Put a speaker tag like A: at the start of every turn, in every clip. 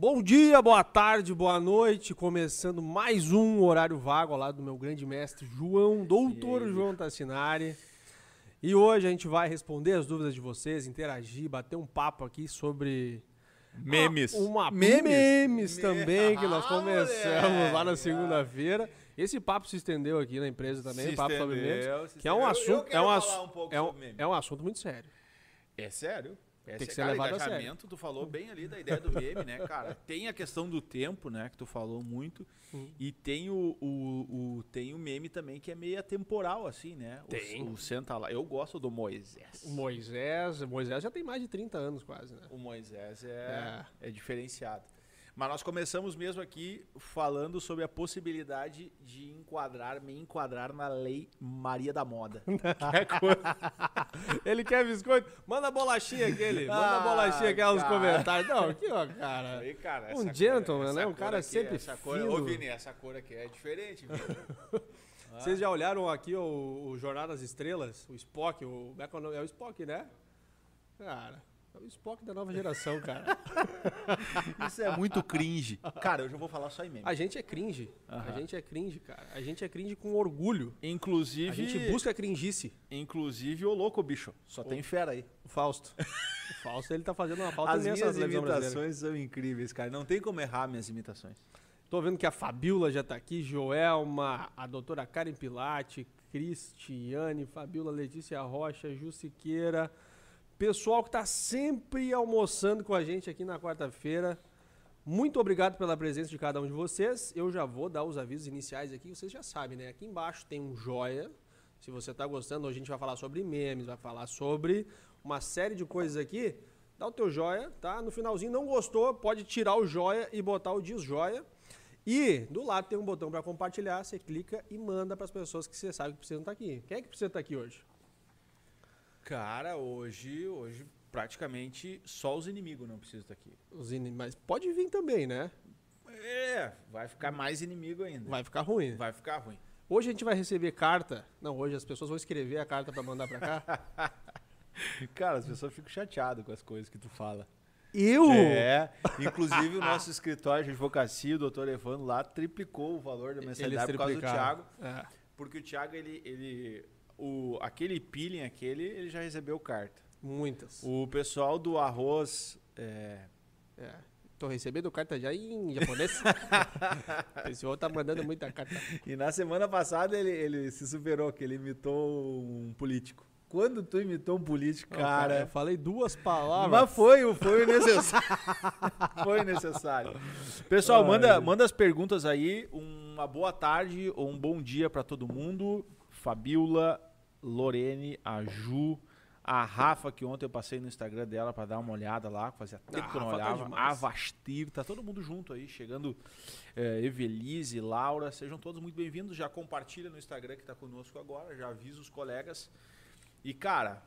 A: Bom dia, boa tarde, boa noite. Começando mais um horário vago lado do meu grande mestre João, doutor João Tassinari. E hoje a gente vai responder as dúvidas de vocês, interagir, bater um papo aqui sobre
B: Memes.
A: uma
B: Memes?
A: memes também que nós
B: Ah,
A: começamos lá na segunda-feira. Esse papo se estendeu aqui na empresa também,
B: Se
A: papo sobre
B: estendeu,
A: memes,
B: se
A: que é um
B: estendeu. Eu- eu
A: assunto, é um
B: um
A: é um,
B: sobre
A: é um assunto muito sério.
B: É sério? É
A: Tem que
B: sério.
A: ser
B: cara,
A: levado a sério.
B: engajamento, tu falou bem ali da ideia do meme, né, cara? Tem a questão do tempo, né, que tu falou muito.
A: Hum.
B: E tem o, o, o- tem o meme também que é meio atemporal, assim, né? O-
A: Tem.
B: O, Senta lá. Eu gosto do Moisés.
A: O Moisés, o Moisés já tem mais de 30 anos quase, né?
B: O Moisés é, é diferenciado. Mas nós começamos mesmo aqui falando sobre a possibilidade de enquadrar, me enquadrar na lei Maria da Moda. é
A: Ele quer biscoito? Manda bolachinha aquele. Manda
B: Ah,
A: bolachinha aqui nos
B: cara.
A: comentários. Não, aqui, ó, cara.
B: Aí, cara,
A: Um gentleman,
B: cor-
A: né? Um cara
B: aqui,
A: sempre
B: essa cor,
A: fino.
B: Ô, Vini, essa cor aqui é diferente, Vini.
A: Vocês já olharam aqui o, o Jornada das Estrelas? O Spock, o, é é? É o Spock, né? Cara, é o Spock da nova geração, cara.
B: Isso é muito cringe. Cara, eu já vou falar só em meme.
A: A gente é cringe. A
B: Aham.
A: gente é cringe, cara. A gente é cringe com orgulho.
B: Inclusive,
A: A gente busca a cringice.
B: inclusive o louco, bicho. Só tem fera aí.
A: O Fausto. O Fausto, ele tá fazendo uma falta
B: As
A: imensa
B: minhas
A: televisão brasileira.
B: imitações são incríveis, cara. Não tem como errar minhas imitações.
A: Tô vendo que a Fabiola já tá aqui, Joelma, a doutora Karen Pilate, Cristiane, Fabiola Letícia Rocha, Ju Siqueira. Pessoal que tá sempre almoçando com a gente aqui na quarta-feira. Muito obrigado pela presença de cada um de vocês. Eu já vou dar os avisos iniciais aqui, vocês já sabem, né? Aqui embaixo tem um joia. Se você tá gostando, hoje a gente vai falar sobre memes, vai falar sobre uma série de coisas aqui. Dá o teu joia, tá? No finalzinho, não gostou, pode tirar o joia e botar o desjoia. E do lado tem um botão para compartilhar, você clica e manda para as pessoas que você sabe que precisam estar aqui. Quem é que precisa estar aqui hoje?
B: Cara, hoje, hoje praticamente só os inimigos não precisam estar aqui.
A: Os in- Mas pode vir também, né?
B: É, vai ficar mais inimigo ainda.
A: Vai ficar ruim.
B: Vai ficar ruim.
A: Hoje a gente vai receber carta. Não, hoje as pessoas vão escrever a carta para mandar para cá.
B: Cara, as pessoas ficam chateadas com as coisas que tu fala.
A: Eu?
B: É, inclusive o nosso escritório de advocacia, o doutor Evandro lá, triplicou o valor da mensalidade por causa do. Thiago.
A: É.
B: Porque o Thiago, ele, ele o, aquele peeling aquele, ele já recebeu carta.
A: Muitas.
B: O pessoal do arroz, é,
A: É. Tô recebendo carta já em japonês. o pessoal tá mandando muita carta.
B: e na semana passada ele, ele se superou, que ele imitou um político. Quando tu imitou um político, cara...
A: eu falei duas palavras.
B: Mas foi, foi necessário. foi necessário. Pessoal,
A: Ai.
B: manda, manda as perguntas aí. Uma boa tarde ou um bom dia pra todo mundo. Fabiola, Lorene, a Ju, a Rafa, que ontem eu passei no Instagram dela pra dar uma olhada lá. Fazia tempo que eu não
A: Rafa tá
B: olhava.
A: demais.
B: a Vastir, tá todo mundo junto aí. Chegando é, Evelise, Laura. Sejam todos muito bem-vindos. Já compartilha no Instagram que tá conosco agora. Já avisa os colegas. E, cara,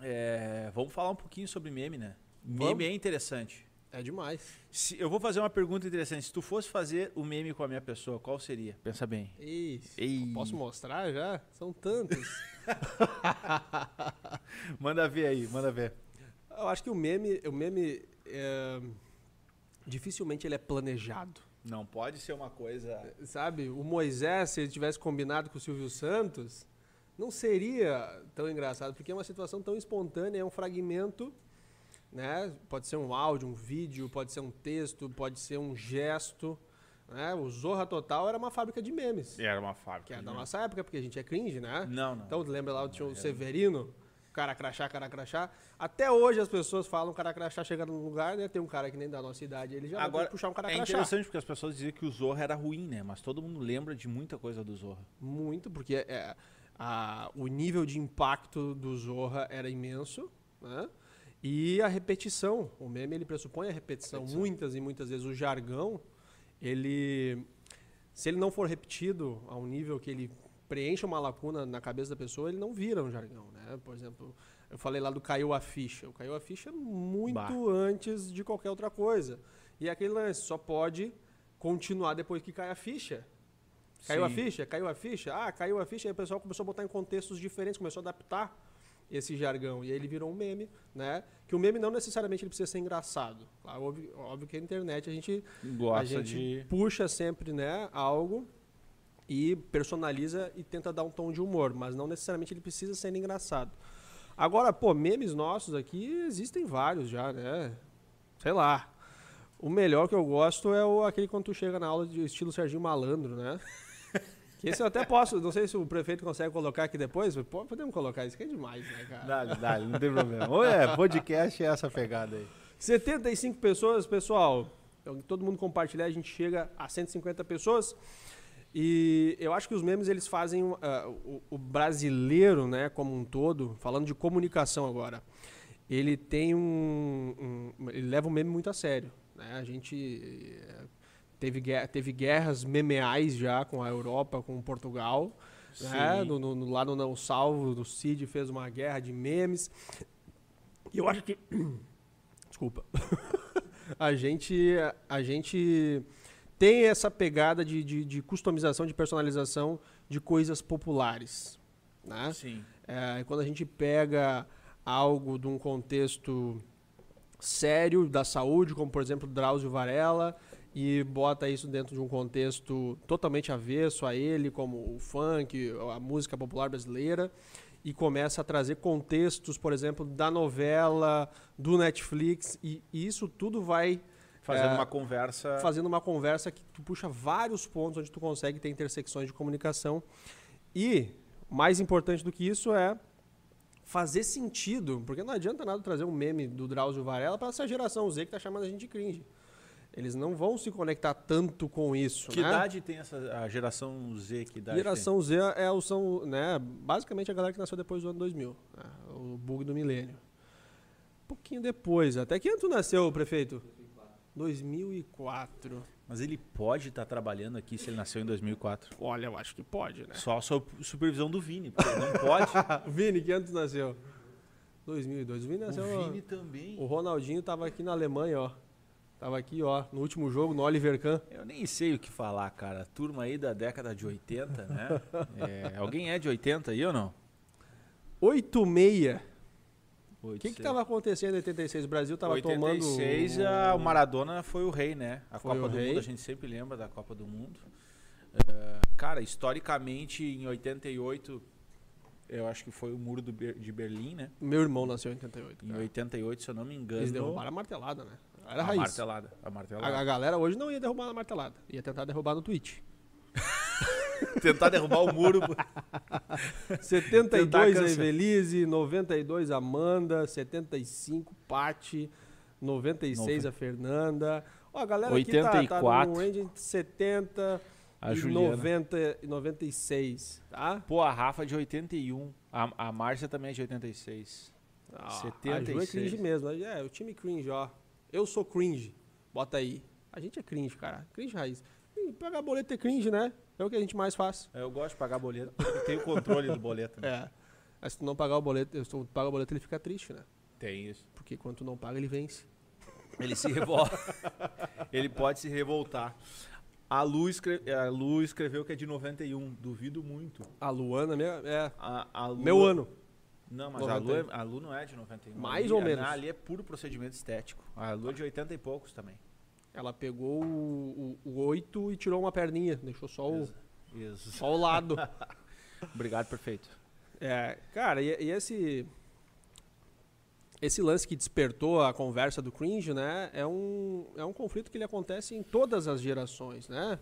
B: é, vamos falar um pouquinho sobre meme, né? Meme
A: Vamos.
B: é interessante.
A: É demais.
B: Se, eu vou fazer uma pergunta interessante. Se tu fosse fazer o meme com a minha pessoa, qual seria? Pensa bem.
A: Isso. Posso mostrar já? São tantos.
B: Manda ver aí, manda ver.
A: Eu acho que o meme, o meme é, dificilmente ele é planejado.
B: Não pode ser uma coisa.
A: Sabe? O Moisés, se ele tivesse combinado com o Silvio Santos, não seria tão engraçado, porque é uma situação tão espontânea, é um fragmento, né? Pode ser um áudio, um vídeo, pode ser um texto, pode ser um gesto. Né? O Zorra Total era uma fábrica de memes.
B: Era uma fábrica.
A: Que é
B: de
A: da nossa época, porque a gente é cringe, né?
B: Não, não.
A: Então, lembra lá, tinha o Severino, cara crachá, cara crachá. Até hoje as pessoas falam cara crachá chega num lugar, né? Tem um cara que nem da nossa idade, ele já
B: Agora,
A: vai puxar um cara
B: é
A: crachá.
B: interessante porque as pessoas diziam que o Zorra era ruim, né? Mas todo mundo lembra de muita coisa do Zorra.
A: Muito, porque é, a- o nível de impacto do Zorra era imenso, né? E a repetição, o meme ele pressupõe a repetição.
B: Repetição.
A: Muitas e muitas vezes o jargão, ele se ele não for repetido a um nível que ele preencha uma lacuna na cabeça da pessoa, ele não vira um jargão, né? Por exemplo, eu falei lá do caiu a ficha. O caiu a ficha é muito
B: Bah.
A: antes de qualquer outra coisa. E é aquele lance só pode continuar depois que cai a ficha. Caiu a
B: Sim.
A: ficha? Caiu a ficha? Ah, caiu a ficha. Aí o pessoal começou a botar em contextos diferentes, começou a adaptar. Esse jargão. E aí ele virou um meme, né? Que o meme não necessariamente ele precisa ser engraçado. Claro, óbvio, óbvio que a internet a gente,
B: Gosta
A: a gente
B: de.
A: puxa sempre, né, algo e personaliza e tenta dar um tom de humor, mas não necessariamente ele precisa ser engraçado. Agora, pô, memes nossos aqui existem vários já, né? Sei lá. O melhor que eu gosto é o, aquele quando tu chega na aula de estilo Serginho Malandro, né? Que esse eu até posso, não sei se o prefeito consegue colocar aqui depois, podemos colocar isso, que é demais, né, cara?
B: Dá, dá, não tem problema. Ou é, podcast é essa pegada aí.
A: 75 pessoas, pessoal. Então, todo mundo compartilhar, a gente chega a 150 pessoas. E eu acho que os memes eles fazem uh, o, o, brasileiro, né, como um todo, falando de comunicação agora, ele tem um, um ele leva o meme muito a sério, né? A gente eh, teve teve guerras memeais já com a Europa, com Portugal, né? No, no, lá no Não Salvo, do Cid fez uma guerra de memes. E eu acho que desculpa. a gente a gente tem essa pegada de, de, de, customização, de personalização de coisas populares. Né?
B: Sim.
A: É, quando a gente pega algo de um contexto sério da saúde, como por exemplo Drauzio Varela, e bota isso dentro de um contexto totalmente avesso a ele, como o funk, a música popular brasileira, e começa a trazer contextos, por exemplo, da novela, do Netflix, e, isso tudo vai
B: Fazendo é, uma conversa.
A: Fazendo uma conversa que tu puxa vários pontos onde tu consegue ter intersecções de comunicação. E, mais importante do que isso, é fazer sentido. Porque não adianta nada trazer um meme do Drauzio Varela para essa geração Z que tá chamando a gente de cringe. Eles não vão se conectar tanto com isso.
B: Que
A: né?
B: idade tem essa a geração Z? Que idade
A: geração
B: tem?
A: Z é o são, né, basicamente a galera que nasceu depois do ano 2000, né, o bug do milênio. Um pouquinho depois, até que ano tu nasceu, prefeito? 2004.
B: Mas ele pode estar tá trabalhando aqui se ele nasceu em 2004?
A: Olha, eu acho que pode, né?
B: Só a supervisão do Vini, porque não pode.
A: Vini, que antes nasceu? 2002. O Vini nasceu.
B: O Vini também.
A: O Ronaldinho estava aqui na Alemanha, ó. Tava aqui, ó, no último jogo, no Oliver Kahn.
B: Eu nem sei o que falar, cara. Turma aí da década de 80, né? é, alguém é de 80 aí ou não?
A: 86. O que estava acontecendo em 86? O Brasil estava tomando.
B: Em 86, a, o Maradona foi o rei, né? A
A: foi
B: Copa do
A: rei.
B: Mundo, a gente sempre lembra da Copa do Mundo. Uh, cara, historicamente, em 88, eu acho que foi o Muro Ber de Berlim, né?
A: Meu irmão nasceu em 88.
B: Em 88, se eu não me engano.
A: Eles derrubaram a martelada, né? Era
B: a
A: raiz.
B: Martelada, a martelada.
A: A, a galera hoje não ia derrubar na martelada. Ia tentar derrubar no Twitch.
B: Tentar derrubar o muro.
A: 72 a Evelise, 92 Amanda, 75 Pati, 96 a Fernanda. Ó, a galera
B: 84.
A: aqui tá, tá no range de 70
B: a
A: e
B: Juliana.
A: 90 e 96, tá?
B: Pô, a Rafa é de 81. A, a Márcia também é de 86.
A: Ah,
B: 76.
A: A Ju é cringe mesmo. É, o time cringe, ó. Eu sou cringe. Bota aí. A gente é cringe, cara. Cringe raiz. E pagar boleto é cringe, né? É o que a gente mais faz.
B: Eu gosto de pagar boleto, porque tem o controle do boleto. Né?
A: É. Mas se tu não pagar o boleto, se tu paga o boleto, ele fica triste, né?
B: Tem isso.
A: Porque quando tu não paga, ele vence.
B: Ele se revolta. ele pode se revoltar. A Lu, escreve, a Lu escreveu que é de 91. Duvido muito.
A: A Luana, minha, é.
B: A, a Lu,
A: meu ano.
B: Não, mas a Lu, é, a Lu, não é de 91.
A: Mais
B: ali,
A: ou menos.
B: Ali é puro procedimento estético. A Lu é de 80 e poucos também.
A: Ela pegou o, o, o 8 e tirou uma perninha. Deixou só o,
B: Isso.
A: só o lado.
B: Obrigado, perfeito.
A: É, cara, e, e, esse esse lance que despertou a conversa do cringe, né, é um, é um conflito que ele acontece em todas as gerações, né?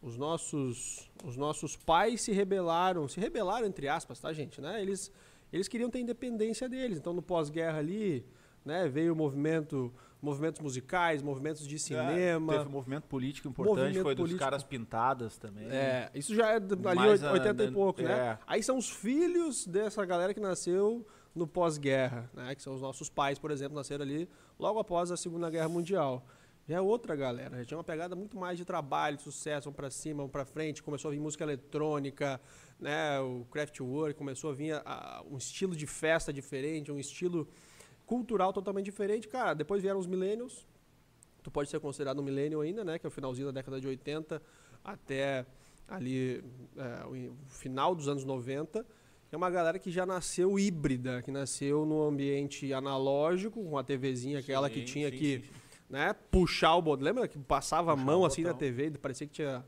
A: Os nossos os nossos pais se rebelaram, se rebelaram entre aspas, tá, gente, né? Eles eles queriam ter independência deles. Então no pós-guerra ali, né, veio o movimento movimentos musicais, movimentos de cinema.
B: É, teve um movimento político importante,
A: Movimento
B: foi dos
A: político.
B: caras pintadas também.
A: É, isso já é ali
B: Mais
A: oit-
B: a-
A: 80 e
B: né,
A: pouco, né?
B: é.
A: Aí são os filhos dessa galera que nasceu no pós-guerra, né? Que são os nossos pais, por exemplo, nasceram ali logo após a Segunda Guerra Mundial. Já é outra galera, já tinha uma pegada muito mais de trabalho, de sucesso, vamos pra cima, vamos pra frente, começou a vir música eletrônica, né? O Kraftwerk começou a vir a- a- um estilo de festa diferente, um estilo cultural totalmente diferente. Cara, depois vieram os millennials, tu pode ser considerado um millennial ainda, né? Que é o finalzinho da década de 80 até ali é, o final dos anos 90. é uma galera que já nasceu híbrida, que nasceu no ambiente analógico, com a TVzinha, aquela que
B: Sim,
A: tinha
B: sim,
A: que
B: sim,
A: né, puxar o botão. Lembra que passava a mão assim na. TV, parecia que tinha.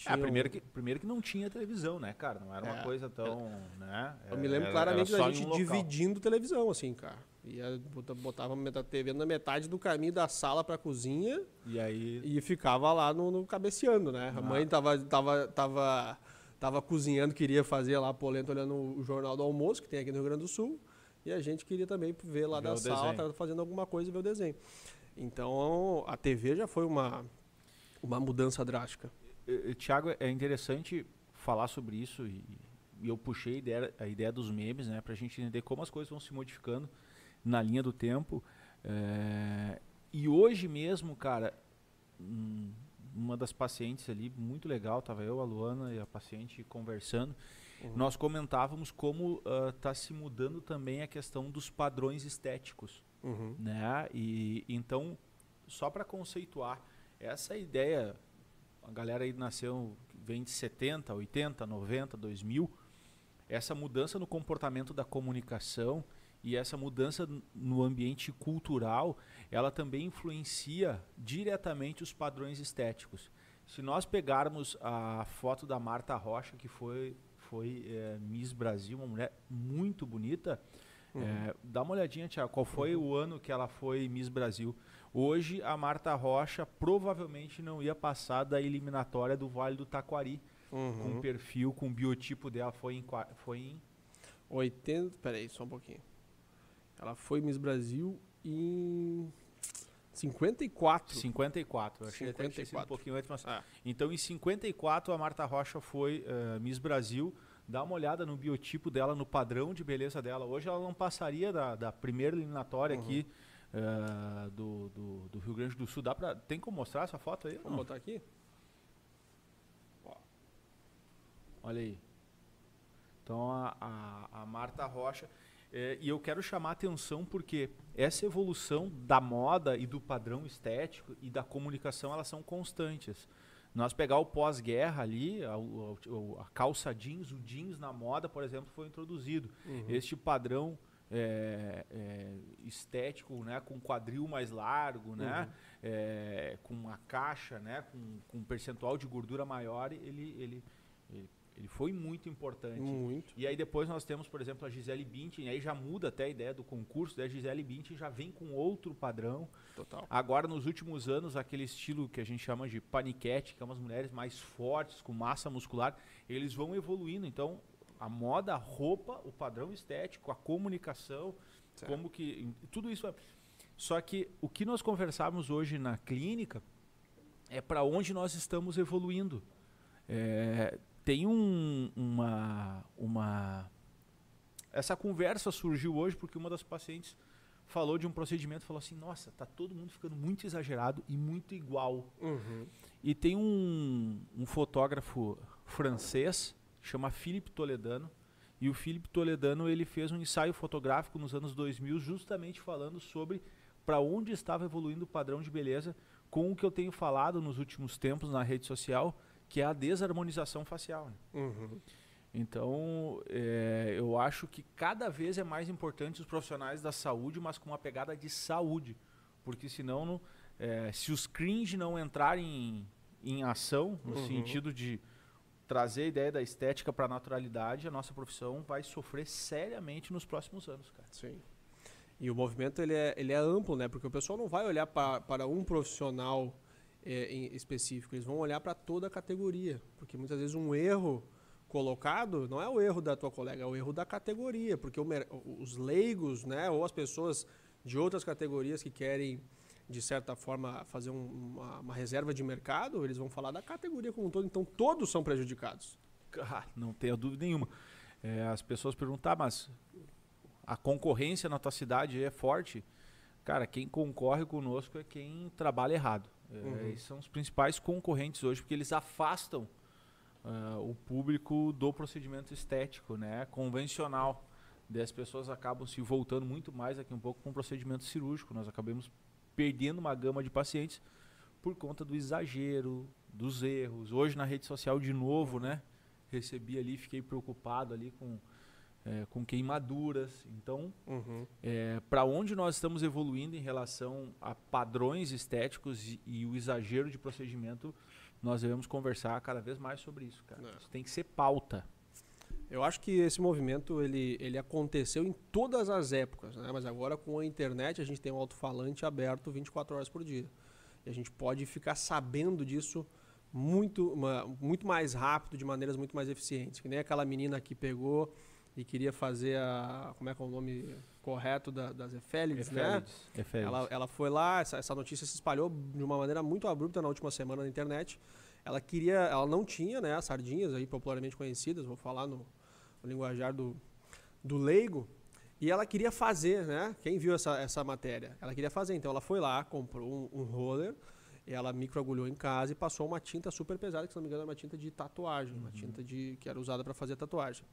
A: Tinha
B: É, primeiro que, primeiro que não tinha televisão, né, cara? Não era uma
A: É.
B: coisa tão. Né?
A: Eu me lembro
B: Era-
A: claramente
B: era
A: da gente
B: um
A: dividindo televisão, assim, cara. Ia, bota- botava a TV na metade do caminho da sala pra cozinha
B: E aí.
A: e ficava lá no, no cabeceando, né? A
B: Ah.
A: mãe tava, tava, tava, tava cozinhando, queria fazer lá a polenta olhando o jornal do almoço, que tem aqui no Rio Grande do Sul. E a gente queria também ver lá
B: Ver
A: da sala,
B: desenho.
A: tava fazendo alguma coisa e ver o desenho. Então, a TV já foi uma, uma mudança drástica.
B: Eh, eh, Tiago, é interessante falar sobre isso e, e eu puxei a ideia, a ideia dos memes, né, pra gente entender como as coisas vão se modificando na linha do tempo. Eh, e hoje mesmo, cara, hum, uma das pacientes ali, muito legal, tava eu, a Luana e a paciente conversando, nós comentávamos como está se mudando também a questão dos padrões estéticos
A: Uhum.
B: né? E então, só para conceituar, essa ideia, a galera aí nasceu, vem de 70, 80, 90, 2000, essa mudança no comportamento da comunicação e essa mudança no ambiente cultural, ela também influencia diretamente os padrões estéticos. Se nós pegarmos a foto da Marta Rocha, que foi, foi eh, Miss Brasil, uma mulher muito bonita, é, dá uma olhadinha, Tiago, qual foi o ano que ela foi Miss Brasil. Hoje, a Marta Rocha provavelmente não ia passar da eliminatória do Vale do Taquari, com
A: Uhum.
B: o perfil, com o biotipo dela. Foi em, foi em
A: 80. Peraí, só um pouquinho. Ela foi Miss Brasil em 54.
B: 54. Eu achei até que um
A: 54.
B: pouquinho antes, mas...
A: Ah.
B: Então, em 54, a Marta Rocha foi eh, Miss Brasil. Dá uma olhada no biotipo dela, no padrão de beleza dela. Hoje ela não passaria da, da primeira eliminatória
A: Uhum.
B: aqui eh, do, do, do Rio Grande do Sul. Dá pra, tem como mostrar essa foto aí?
A: Vamos botar aqui?
B: Olha aí. Então a, a, a Marta Rocha. é, e eu quero chamar a atenção porque essa evolução da moda e do padrão estético e da comunicação elas são constantes. Nós pegar o pós-guerra ali, a, o- a calça jeans, o jeans na moda, por exemplo, foi introduzido.
A: Uhum.
B: Este padrão é, é, estético, né, com quadril mais largo, né, é, com uma caixa, né, com, com um percentual de gordura maior, ele, ele, ele, ele foi muito importante.
A: Muito.
B: E aí depois nós temos, por exemplo, a Gisele Bündchen, aí já muda até a ideia do concurso, da Gisele Bündchen já vem com outro padrão.
A: Total.
B: Agora, nos últimos anos, aquele estilo que a gente chama de paniquete, que é umas mulheres mais fortes, com massa muscular, eles vão evoluindo. Então, a moda, a roupa, o padrão estético, a comunicação,
A: Certo.
B: como que... Tudo isso... é- Só que o que nós conversávamos hoje na clínica é para onde nós estamos evoluindo. É, tem um, uma, uma... Essa conversa surgiu hoje porque uma das pacientes falou de um procedimento, falou assim, nossa, tá todo mundo ficando muito exagerado e muito igual.
A: Uhum.
B: E tem um, um fotógrafo francês, chama Philippe Toledano, e o Philippe Toledano ele fez um ensaio fotográfico nos anos 2000 justamente falando sobre para onde estava evoluindo o padrão de beleza com o que eu tenho falado nos últimos tempos na rede social, que é a desarmonização facial. né?
A: Uhum.
B: Então, é, eu acho que cada vez é mais importante os profissionais da saúde, mas com uma pegada de saúde. Porque senão, não- é, se os cringe não entrarem em, em ação, no
A: Uhum.
B: sentido de trazer a ideia da estética para a naturalidade, a nossa profissão vai sofrer seriamente nos próximos anos, cara.
A: Sim. E o movimento ele é, ele é amplo, né? Porque o pessoal não vai olhar pa, para um profissional é, em específico, eles vão olhar para toda a categoria. Porque muitas vezes um erro colocado não é o erro da tua colega, é o erro da categoria. Porque o os leigos, né? Ou as pessoas de outras categorias que querem, de certa forma, fazer um- uma, uma reserva de mercado, eles vão falar da categoria como um todo. Então todos são prejudicados.
B: Ah, não tenha dúvida nenhuma. É, as pessoas perguntam, "Ah, mas a concorrência na tua cidade é forte? Cara, quem concorre conosco é quem trabalha errado. É,
A: Uhum.
B: São os principais concorrentes hoje, porque eles afastam ah, o público do procedimento estético, né, convencional. Daí as pessoas acabam se voltando muito mais aqui um pouco para um procedimento cirúrgico. Nós acabamos perdendo uma gama de pacientes por conta do exagero, dos erros. Hoje na rede social de novo, né? Recebi ali, fiquei preocupado ali com é, com queimaduras. Então,
A: Uhum.
B: é, para onde nós estamos evoluindo em relação a padrões estéticos e, e o exagero de procedimento, nós devemos conversar cada vez mais sobre isso, cara.
A: É.
B: Isso tem que ser pauta.
A: Eu acho que esse movimento ele, ele aconteceu em todas as épocas, né? mas agora com a internet a gente tem um alto-falante aberto 24 horas por dia. E a gente pode ficar sabendo disso muito, muito mais rápido, de maneiras muito mais eficientes. Que nem aquela menina que pegou e queria fazer a. Como é que é o nome correto da, das efélides, né?
B: Efélides. Efélides.
A: Ela, ela foi lá, essa, essa notícia se espalhou de uma maneira muito abrupta na última semana na internet. Ela queria, ela não tinha, né, as sardinhas aí popularmente conhecidas, vou falar no, no linguajar do, do leigo, e ela queria fazer, né? Quem viu essa, essa matéria? Ela queria fazer, então ela foi lá, comprou um, um roller, ela microagulhou em casa e passou uma tinta super pesada, que se não me engano era uma tinta de tatuagem, uma tinta de que era usada para fazer tatuagem.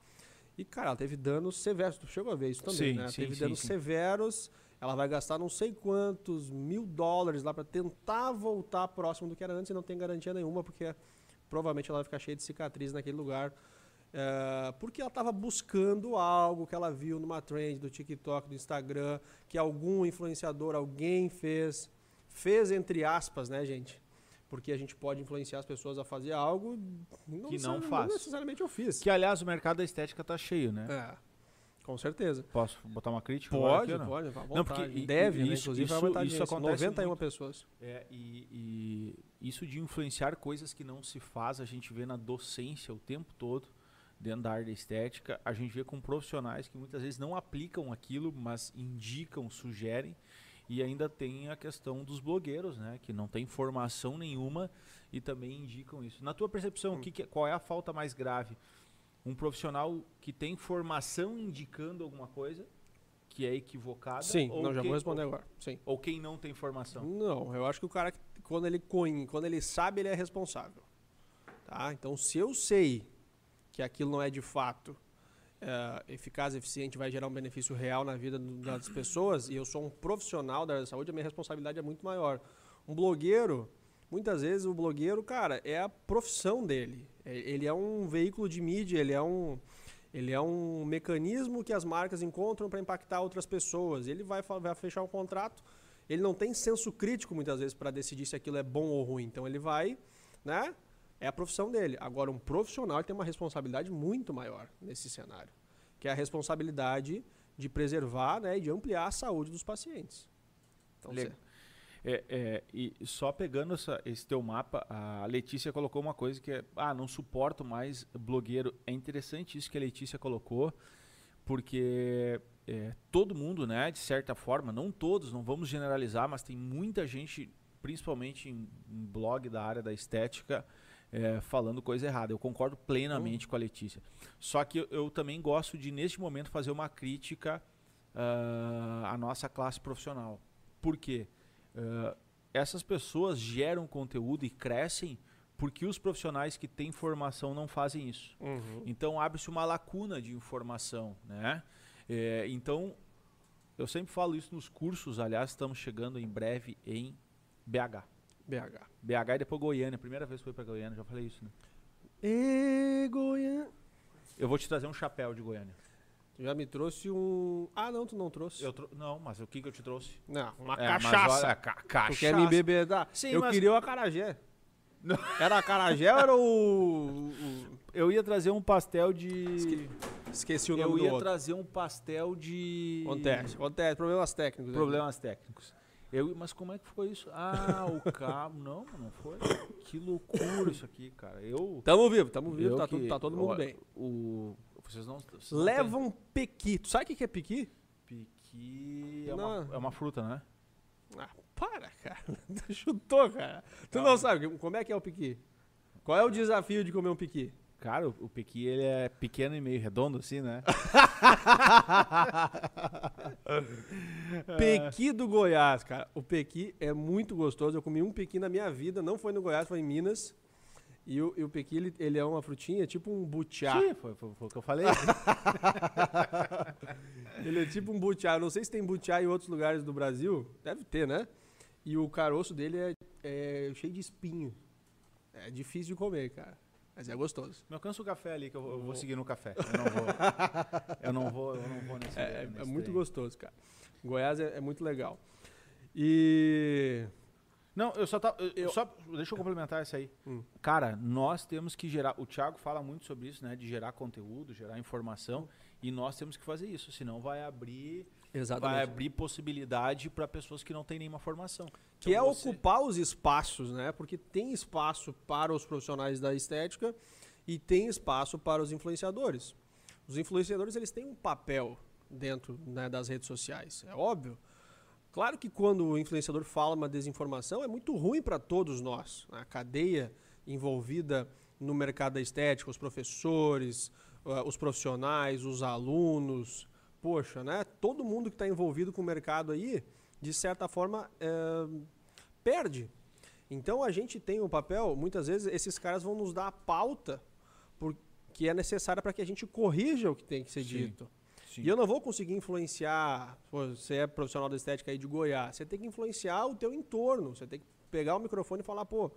A: E, cara, ela teve danos severos. Tu chegou a ver isso também,
B: Sim,
A: né?
B: sim,
A: teve
B: sim,
A: danos severos. Ela vai gastar não sei quantos mil dólares lá para tentar voltar próximo do que era antes e não tem garantia nenhuma, porque provavelmente ela vai ficar cheia de cicatriz naquele lugar. É, porque ela estava buscando algo que ela viu numa trend do TikTok, do Instagram, que algum influenciador, alguém fez. Fez entre aspas, né, gente? Porque a gente pode influenciar as pessoas a fazer algo não
B: Que não faz.
A: necessariamente eu fiz.
B: Que, aliás, o mercado da estética tá cheio, né?
A: É, com certeza.
B: Posso botar uma crítica?
A: Pode,
B: aqui, não?
A: pode, vontade.
B: Não, porque
A: Deve, né?
B: isso-
A: Inclusive, vai
B: isso-
A: aumentar
B: isso acontece
A: 91
B: muito.
A: pessoas.
B: É, e, e isso de influenciar coisas que não se faz, a gente vê na docência o tempo todo, dentro da área da estética. A gente vê com profissionais que muitas vezes não aplicam aquilo, mas indicam, sugerem. E ainda tem a questão dos blogueiros, né? Que não tem formação nenhuma e também indicam isso. Na tua percepção,
A: Hum.
B: que que é- qual é a falta mais grave? Um profissional que tem formação indicando alguma coisa que é equivocada?
A: Sim,
B: ou
A: não, já
B: quem-
A: vou responder agora. Sim.
B: Ou quem não tem formação?
A: Não, eu acho que o cara, quando ele, quando ele sabe, ele é responsável. Tá? Então, se eu sei que aquilo não é de fato é, eficaz, eficiente, vai gerar um benefício real na vida das pessoas, e eu sou um profissional da área da saúde, a minha responsabilidade é muito maior. Um blogueiro, muitas vezes o blogueiro, cara, é a profissão dele. É- Ele é um veículo de mídia, ele é um, ele é um mecanismo que as marcas encontram para impactar outras pessoas. Ele vai, vai fechar um contrato, ele não tem senso crítico muitas vezes para decidir se aquilo é bom ou ruim. Então ele vai, né? É a profissão dele. Agora, um profissional tem uma responsabilidade muito maior nesse cenário, que é a responsabilidade de preservar né, e de ampliar a saúde dos pacientes. Então,
B: Le-
A: cê-
B: É, é, e só pegando essa- esse teu mapa, a Letícia colocou uma coisa que é, ah, não suporto mais blogueiro. É interessante isso que a Letícia colocou, porque é, todo mundo, né, de certa forma, não todos, não vamos generalizar, mas tem muita gente, principalmente em, em blog da área da estética, é, falando coisa errada. Eu concordo plenamente com a Letícia. Só que eu, eu também gosto de, neste momento, fazer uma crítica ah, à nossa classe profissional. Por quê? Ah, essas pessoas geram conteúdo e crescem porque os profissionais que têm formação não fazem isso.
A: Uhum.
B: Então abre-se uma lacuna de informação, né? É, então eu sempre falo isso nos cursos. Aliás, estamos chegando em breve em BH.
A: BH.
B: BH e depois Goiânia. Primeira vez que fui para Goiânia, já falei isso, né?
A: E Goiânia.
B: Eu vou te trazer um chapéu de Goiânia.
A: Tu já me trouxe um. Ah, não, tu não trouxe.
B: Eu trou- Não, mas o que, que eu te trouxe?
A: Não, uma
B: É,
A: cachaça.
B: olha, ca- cachaça.
A: Tu quer me embebedar?
B: Sim,
A: eu
B: mas-
A: queria o acarajé. Era acarajé ou era o. o-
B: Eu ia trazer um pastel de.
A: Esque- Esqueci o nome
B: Eu
A: do
B: ia
A: outro.
B: trazer um pastel de.
A: Acontece, acontece. Problemas técnicos. aí.
B: Problemas técnicos. Eu, mas como é que foi isso? Ah, o cabo. Não, não foi. Que loucura isso aqui, cara. Eu.
A: Tamo vivo, tamo vivo, tá,
B: que-
A: tudo, tá todo mundo
B: ó,
A: bem.
B: O, vocês não. Vocês não
A: Leva um pequi. Tu sabe o que é pequi?
B: Piqui. É uma,
A: Não.
B: é uma fruta, né?
A: Ah, para, cara. Tu chutou, cara. Tu não sabe como é que é o pequi? Qual é o desafio de comer um pequi?
B: Cara, o, piqui ele é pequeno e meio redondo, assim, né?
A: Pequi do Goiás, cara. O pequi é muito gostoso. Eu comi um pequi na minha vida, não foi no Goiás, foi em Minas. E o, e o pequi, ele, ele é uma frutinha, tipo um butiá.
B: Sim, foi, foi- foi o que eu falei.
A: Ele é tipo um butiá. Eu não sei se tem butiá em outros lugares do Brasil. Deve ter, né? E o caroço dele é, é cheio de espinho. É difícil de comer, cara. Mas é gostoso.
B: Me alcança o café ali, que eu vou, eu vou seguir no café. Eu não vou. eu não vou, eu não vou nesse.
A: É, é
B: nesse
A: muito
B: trem.
A: gostoso, cara. Goiás é, é muito legal. E.
B: Não, eu só tá. eu-
A: Eu-
B: Só, deixa eu complementar isso aí.
A: Hum.
B: Cara, nós temos que gerar. O Thiago fala muito sobre isso, né? De gerar conteúdo, gerar informação. E nós temos que fazer isso, senão vai abrir, vai abrir possibilidade para pessoas que não têm nenhuma formação.
A: Que é
B: Então você-
A: ocupar os espaços, né? Porque tem espaço para os profissionais da estética e tem espaço para os influenciadores. Os influenciadores eles têm um papel dentro né, das redes sociais, é óbvio. Claro que quando o influenciador fala uma desinformação é muito ruim para todos nós. né? A cadeia envolvida no mercado da estética, os professores, ah, os profissionais, os alunos, poxa, né? Todo mundo que está envolvido com o mercado aí, de certa forma, eh, perde. Então a gente tem o papel, muitas vezes esses caras vão nos dar a pauta por, que é necessária para que a gente corrija o que tem que ser
B: Sim.
A: dito.
B: Sim.
A: E eu não vou conseguir influenciar, pô, você é profissional da estética aí de Goiás, você tem que influenciar o teu entorno, você tem que pegar o microfone e falar, pô,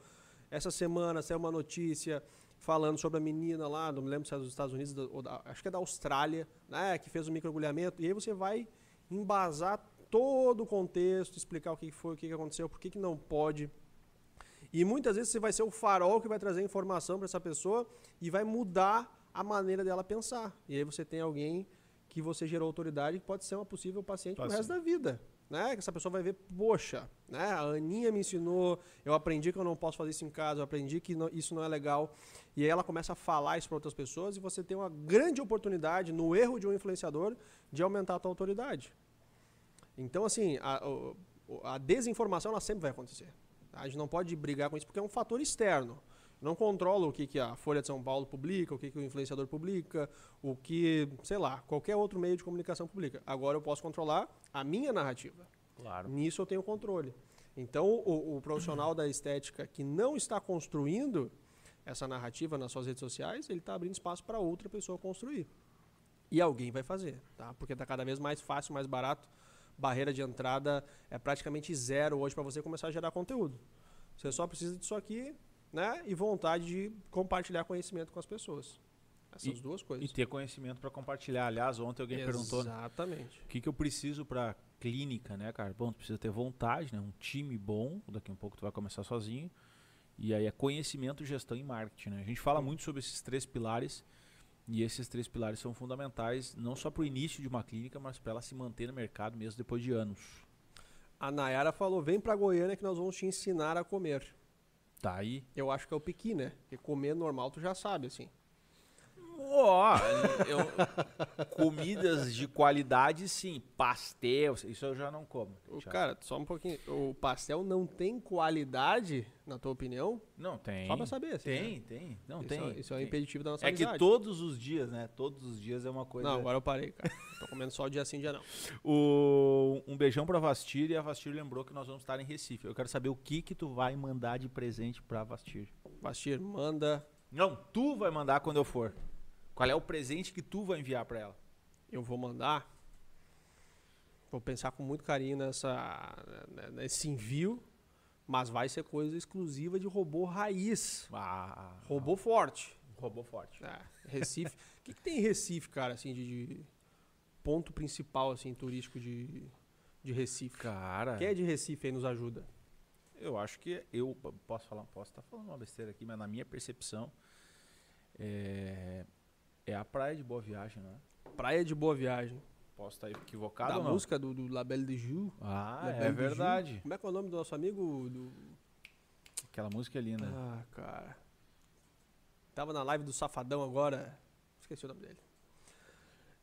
A: essa semana saiu uma notícia falando sobre a menina lá, não me lembro se é dos Estados Unidos, da- ou da- acho que é da Austrália, né, que fez o microagulhamento, e aí você vai embasar todo o contexto, explicar o que foi, o que aconteceu, por que, que não pode. E muitas vezes você vai ser o farol que vai trazer informação para essa pessoa e vai mudar a maneira dela pensar. E aí você tem alguém que você gerou autoridade que pode ser uma possível paciente pro
B: Pode
A: resto da vida. Né? Que essa pessoa vai ver, poxa, né? a Aninha me ensinou, eu aprendi que eu não posso fazer isso em casa, eu aprendi que não- isso não é legal. E aí ela começa a falar isso para outras pessoas e você tem uma grande oportunidade, no erro de um influenciador, de aumentar a tua autoridade. Então, assim, a, a desinformação ela sempre vai acontecer. tá? A gente não pode brigar com isso porque é um fator externo. Não controlo o que, que a Folha de São Paulo publica, o que, que o influenciador publica, o que, sei lá, qualquer outro meio de comunicação publica. Agora eu posso controlar a minha narrativa.
B: Claro.
A: Nisso eu tenho controle. Então, o, o profissional da estética que não está construindo essa narrativa nas suas redes sociais, ele está abrindo espaço para outra pessoa construir. E alguém vai fazer, tá? Porque está cada vez mais fácil, mais barato. Barreira de entrada é praticamente zero hoje para você começar a gerar conteúdo. Você só precisa disso aqui, né? E vontade de compartilhar conhecimento com as pessoas. Essas
B: E-
A: duas
B: E
A: coisas.
B: ter conhecimento para compartilhar. Aliás, ontem alguém perguntou né,
A: Exatamente.
B: o que, que eu preciso para clínica, né, cara? Bom, tu precisa ter vontade, né? Um time bom. Daqui a um pouco tu vai começar sozinho. E aí é conhecimento, gestão e marketing, né? A gente fala muito sobre esses três pilares. E esses três pilares são fundamentais não só para o início de uma clínica, mas para ela se manter no mercado mesmo depois de anos.
A: A Nayara falou: vem para Goiânia que nós vamos te ensinar a comer.
B: Tá aí.
A: Eu acho que é o piqui, né? Porque comer normal tu já sabe, assim.
B: Ó, eu- comidas de qualidade, sim. Pastel, isso eu já não como.
A: O, cara, só um pouquinho. O pastel não tem qualidade, na tua opinião?
B: Não, tem.
A: Só pra saber, assim,
B: Tem,
A: né?
B: tem. Não,
A: isso
B: tem.
A: é, isso é um
B: tem.
A: impeditivo da nossa
B: É que
A: amizade.
B: todos os dias, né? Todos os dias é uma coisa.
A: Não, agora eu parei, cara. Tô comendo só dia sim, dia não.
B: O- um beijão pra Vastir e a Vastir lembrou que nós vamos estar em Recife. Eu quero saber o que que tu vai mandar de presente pra Vastir.
A: Bastir, manda.
B: Não, tu vai mandar quando eu for. Qual é o presente que tu vai enviar pra ela?
A: Eu vou mandar. Vou pensar com muito carinho nessa, né, nesse envio. Mas vai ser coisa exclusiva de robô raiz.
B: Ah,
A: Robô forte.
B: robô forte.
A: É, Recife. O que, que tem em Recife, cara, assim, de, de ponto principal, assim, turístico de, de Recife?
B: Cara,
A: Quem é de Recife aí nos ajuda?
B: eu acho que eu posso falar, posso estar falando uma besteira aqui, mas na minha percepção é, é a praia de Boa Viagem, não é?
A: Praia de Boa Viagem.
B: Posso estar equivocado
A: da
B: ou não?
A: música do, do de Ju.
B: Ah,
A: La
B: é verdade.
A: Como é que é o nome do nosso amigo? Do...
B: Aquela música é linda.
A: Ah, cara. Tava na live do Safadão agora. Esqueci o nome dele.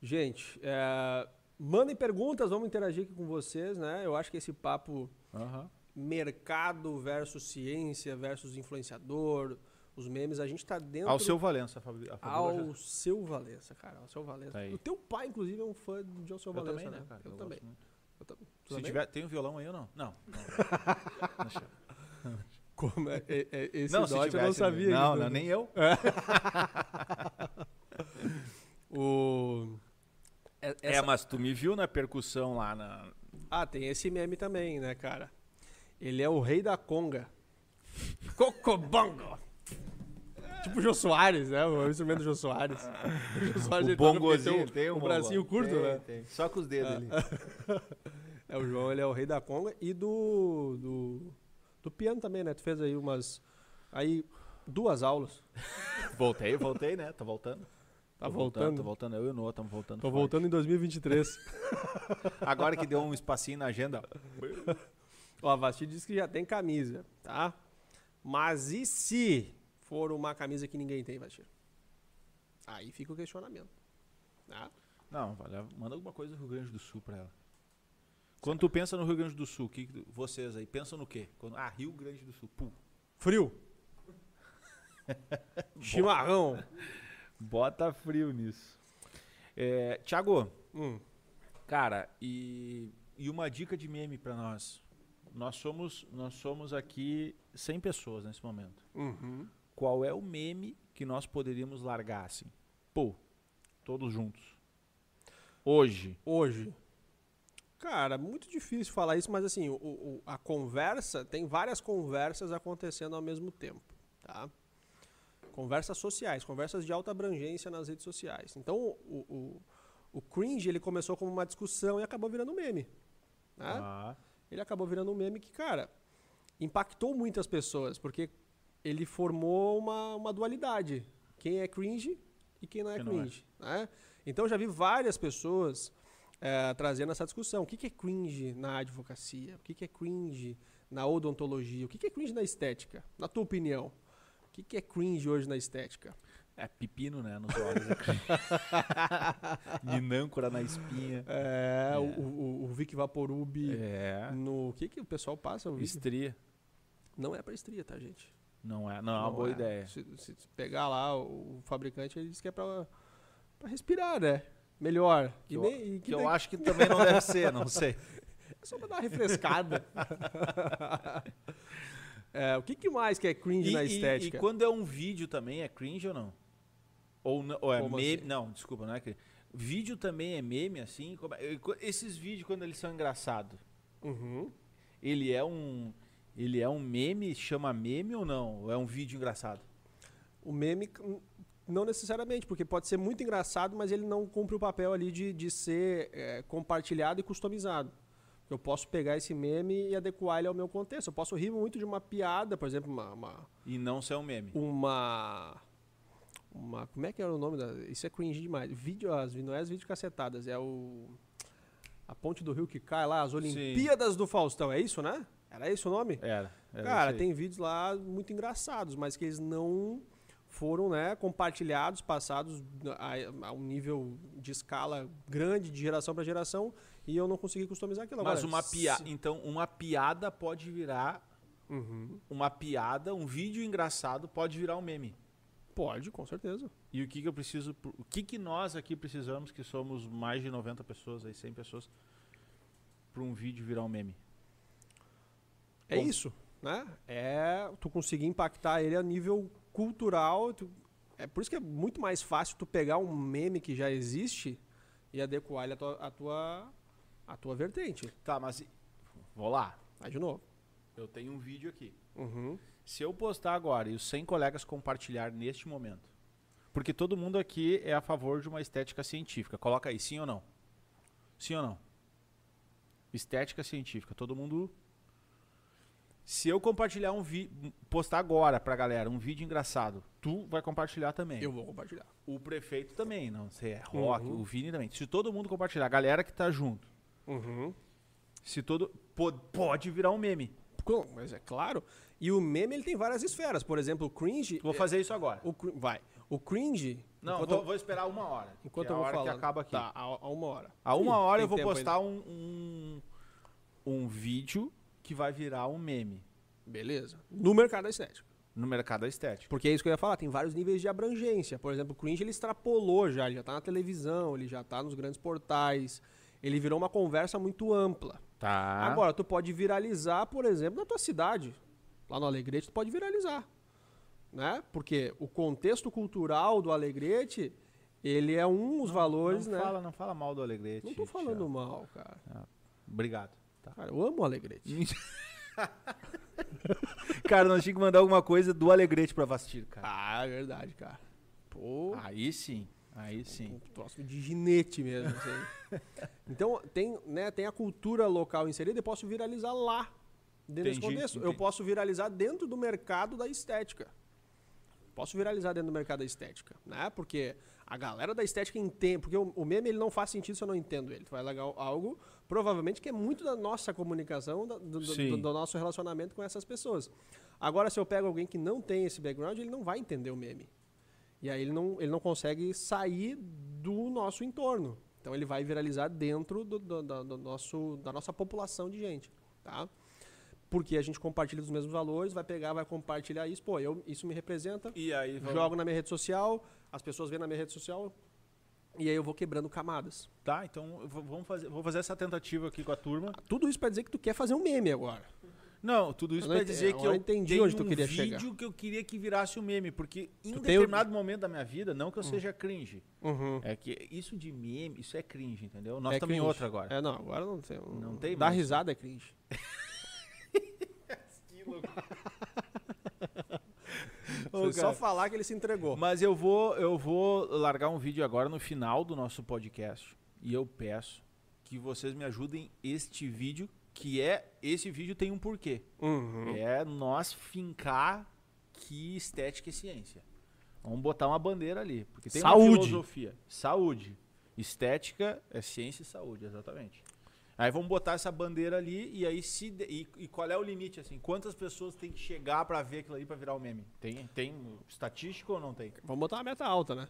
A: Gente, é, mandem perguntas, vamos interagir aqui com vocês, né? Eu acho que esse papo
B: Aham.
A: mercado versus ciência versus influenciador, os memes, a gente tá dentro
B: Ao seu Valença, a Fabi- a Fabiola já-
A: ao seu Valença, cara, ao seu Valença.
B: Tá.
A: O teu pai, inclusive, é um fã de Ao seu
B: Eu
A: Valença,
B: também,
A: né?
B: né, cara?
A: Eu,
B: Eu
A: também. Eu tam-
B: Se
A: também?
B: tiver, tem um violão aí ou não? Não. não.
A: Como é, é- é- esse
B: não, se
A: dote eu não
B: tivesse,
A: sabia.
B: Não,
A: que-
B: não, nem eu.
A: O... é-
B: É,
A: essa-
B: mas tu me viu na percussão lá na.
A: Ah, tem esse meme também, né, cara? Ele é o rei da conga. Cocobongo. Tipo o Jô Soares, né? O instrumento do Jô Soares. O Jô Soares
B: O bongozinho,
A: tem
B: tem
A: um,
B: um
A: bracinho curto,
B: Tem,
A: né?
B: tem. Só com os dedos ali.
A: É, o João, ele é o rei da conga e do, do, do piano também, né? Tu fez aí umas, aí, duas aulas.
B: Voltei, voltei, né? Tô voltando.
A: Tá
B: Tô
A: voltando.
B: Tô voltando. Eu e o Noah estamos voltando.
A: Tô
B: forte.
A: voltando em 2023.
B: Agora que deu um espacinho na agenda.
A: Ó, a Vasti disse que já tem camisa, tá? Mas e se for uma camisa que ninguém tem, Vasti? Aí fica o questionamento. Tá?
B: Não, vale, manda alguma coisa do Rio Grande do Sul pra ela. Quando tu pensa no Rio Grande do Sul, que, vocês aí pensam no quê? Quando, ah, Rio Grande do Sul. Pum.
A: Frio. Chimarrão.
B: Bota frio nisso. É, Tiago,
A: Hum.
B: cara, e, e uma dica de meme pra nós. Nós somos, nós somos aqui 100 pessoas nesse momento.
A: Uhum.
B: Qual é o meme que nós poderíamos largar assim? Pô, todos juntos. Hoje.
A: Hoje. Cara, muito difícil falar isso, mas assim, o, o- a conversa, tem várias conversas acontecendo ao mesmo tempo, tá? Conversas sociais, conversas de alta abrangência nas redes sociais. Então, o, o, cringe, ele começou como uma discussão e acabou virando um meme, né?
B: Ah,
A: Ele acabou virando um meme que, cara, impactou muitas pessoas, porque ele formou uma, uma dualidade. Quem é cringe e quem não é
B: Quem não é.
A: cringe. né? Então eu já vi várias pessoas eh, trazendo essa discussão. O que, que é cringe na advocacia? O que, que é cringe na odontologia? O que, que é cringe na estética? Na tua opinião. O que, que é cringe hoje na estética?
B: é pepino, né? Nos olhos. Minâncora na espinha.
A: É,
B: É.
A: O, o, o Vic Vaporub.
B: É.
A: No o que, que o pessoal passa? O Vic?
B: Estria.
A: Não é pra estria, tá, gente?
B: Não é, não é uma
A: Não
B: boa
A: é.
B: ideia.
A: Se, se pegar lá o fabricante, ele diz que é pra, pra respirar, né? Melhor.
B: Que
A: E
B: eu-
A: nem- e
B: Que
A: que
B: eu acho que também não deve ser, não sei.
A: É só pra dar uma refrescada. É, o que, que mais que é cringe
B: E,
A: na
B: e-
A: estética?
B: e quando é um vídeo também, é cringe ou não? Ou, não- ou é
A: Como
B: meme?
A: assim?
B: Não, desculpa, não é cringe. Vídeo também é meme, assim? Como é- e Esses vídeos, quando eles são engraçados,
A: Uhum.
B: ele é um... Ele é um meme, chama meme ou não? Ou é um vídeo engraçado?
A: O meme, hum, não necessariamente, porque pode ser muito engraçado, mas ele não cumpre o papel ali de, de ser é, compartilhado e customizado. Eu posso pegar esse meme e adequar ele ao meu contexto. Eu posso rir muito de uma piada, por exemplo, uma- uma,
B: E não ser um meme.
A: uma. Uma. Como é que era o nome da. Isso é cringe demais. Vídeo, as, não é as videocacetadas, é o. A ponte do rio que cai lá, as Olimpíadas do Faustão, é isso, né? Era esse o nome?
B: Era. era
A: Cara, tem vídeos lá muito engraçados, mas que eles não foram né, compartilhados, passados a, a um nível de escala grande, de geração para geração, e eu não consegui customizar aquilo.
B: Mas
A: Agora,
B: uma piada... Então, uma piada pode virar...
A: Uhum.
B: Uma piada, um vídeo engraçado pode virar um meme.
A: Pode, com certeza.
B: E o que, que eu preciso. O que, que nós aqui precisamos, que somos mais de 90 pessoas, aí 100 pessoas, para um vídeo virar um meme?
A: É
B: Como-
A: isso, né? É tu conseguir impactar ele a nível cultural. tu- é por isso que é muito mais fácil tu pegar um meme que já existe e adequar ele à tua, à tua, à tua vertente.
B: Tá, mas. Vou lá.
A: Vai de novo.
B: Eu tenho um vídeo aqui.
A: Uhum.
B: Se eu postar agora e os 100 colegas compartilhar neste momento, porque todo mundo aqui é a favor de uma estética científica. Coloca aí, sim ou não? Sim ou não? Estética científica. Todo mundo. Se eu compartilhar um vídeo, postar agora pra galera um vídeo engraçado, tu vai compartilhar também.
A: Eu vou compartilhar.
B: O prefeito também, não sei, é rock,
A: Uhum.
B: o Vini também. Se todo mundo compartilhar, a galera que tá junto,
A: Uhum.
B: se todo. po- Pode virar um meme.
A: Mas é claro. E o meme ele tem várias esferas. Por exemplo, o cringe.
B: Vou fazer isso agora.
A: O, vai. O cringe.
B: Não, vou,
A: eu-
B: vou esperar uma hora.
A: enquanto
B: é
A: eu vou falar.
B: que acaba aqui.
A: Tá, a, a uma hora.
B: A uma
A: Ih,
B: hora eu vou postar um, um, um vídeo que vai virar um meme.
A: Beleza. No mercado da estética.
B: no mercado da estética.
A: Porque é isso que eu ia falar, tem vários níveis de abrangência. Por exemplo, o cringe ele extrapolou já, ele já tá na televisão, ele já tá nos grandes portais. Ele virou uma conversa muito ampla.
B: Tá.
A: Agora, tu pode viralizar, por exemplo, na tua cidade. Lá no Alegrete, tu pode viralizar. Né? Porque o contexto cultural do Alegrete, ele é um dos valores,
B: não
A: né?
B: Fala, não fala mal do Alegrete.
A: Não tô falando
B: Thiago.
A: mal, cara.
B: Obrigado. Tá.
A: Cara, eu amo o Alegrete.
B: cara, nós tínhamos que mandar alguma coisa do Alegrete pra Vastir, cara.
A: Ah, é verdade, cara. Pô,
B: Aí sim, aí sim.
A: um troço de ginete mesmo. aí. então, tem, né, tem a cultura local inserida e posso viralizar lá. Dentro desse
B: Entendi,
A: contexto. Eu posso viralizar dentro do mercado da estética. Posso viralizar dentro do mercado da estética, né? Porque a galera da estética entende, porque o, o meme ele não faz sentido se eu não entendo ele. Tu vai largar algo, provavelmente, que é muito da nossa comunicação, do, do- do- do nosso relacionamento com essas pessoas. Agora, se eu pego alguém que não tem esse background, ele não vai entender o meme. E aí ele não, ele não consegue sair do nosso entorno. Então ele vai viralizar dentro do nosso, da nossa população de gente, tá? Porque a gente compartilha os mesmos valores, vai pegar, vai compartilhar isso. Pô, eu, isso me representa,
B: E aí, vamos-
A: jogo na minha rede social, as pessoas veem na minha rede social, e aí eu vou quebrando camadas.
B: Tá, então eu vou- vamos fazer, vou fazer essa tentativa aqui com a turma.
A: Tudo isso pra dizer que tu quer fazer um meme agora.
B: Não, tudo isso
A: Eu não ente-
B: dizer
A: eu
B: que eu
A: entendi
B: tenho
A: onde tu
B: um
A: queria
B: vídeo
A: chegar.
B: que eu queria que virasse um meme, porque em
A: Tu o-
B: determinado momento da minha vida, não que eu seja cringe,
A: Uhum.
B: é que isso de meme, isso é cringe, entendeu? Nós
A: É
B: estamos em
A: cringe.
B: outra agora.
A: É, não, agora não tem.
B: Não tem
A: Dar risada é cringe.
B: Ô,
A: Foi só falar que ele se entregou.
B: Mas eu vou, eu vou largar um vídeo agora no final do nosso podcast e eu peço que vocês me ajudem este vídeo, que é esse vídeo tem um porquê.
A: Uhum.
B: É nós fincar que estética é ciência. Vamos botar uma bandeira ali, porque tem uma
A: Saúde.
B: filosofia. Saúde. Estética é ciência e saúde, exatamente. Aí vamos botar essa bandeira ali e aí se e, e qual é o limite assim? Quantas pessoas tem que chegar pra ver aquilo ali pra virar o meme? Tem tem estatística ou não tem?
A: Vamos botar uma meta alta, né?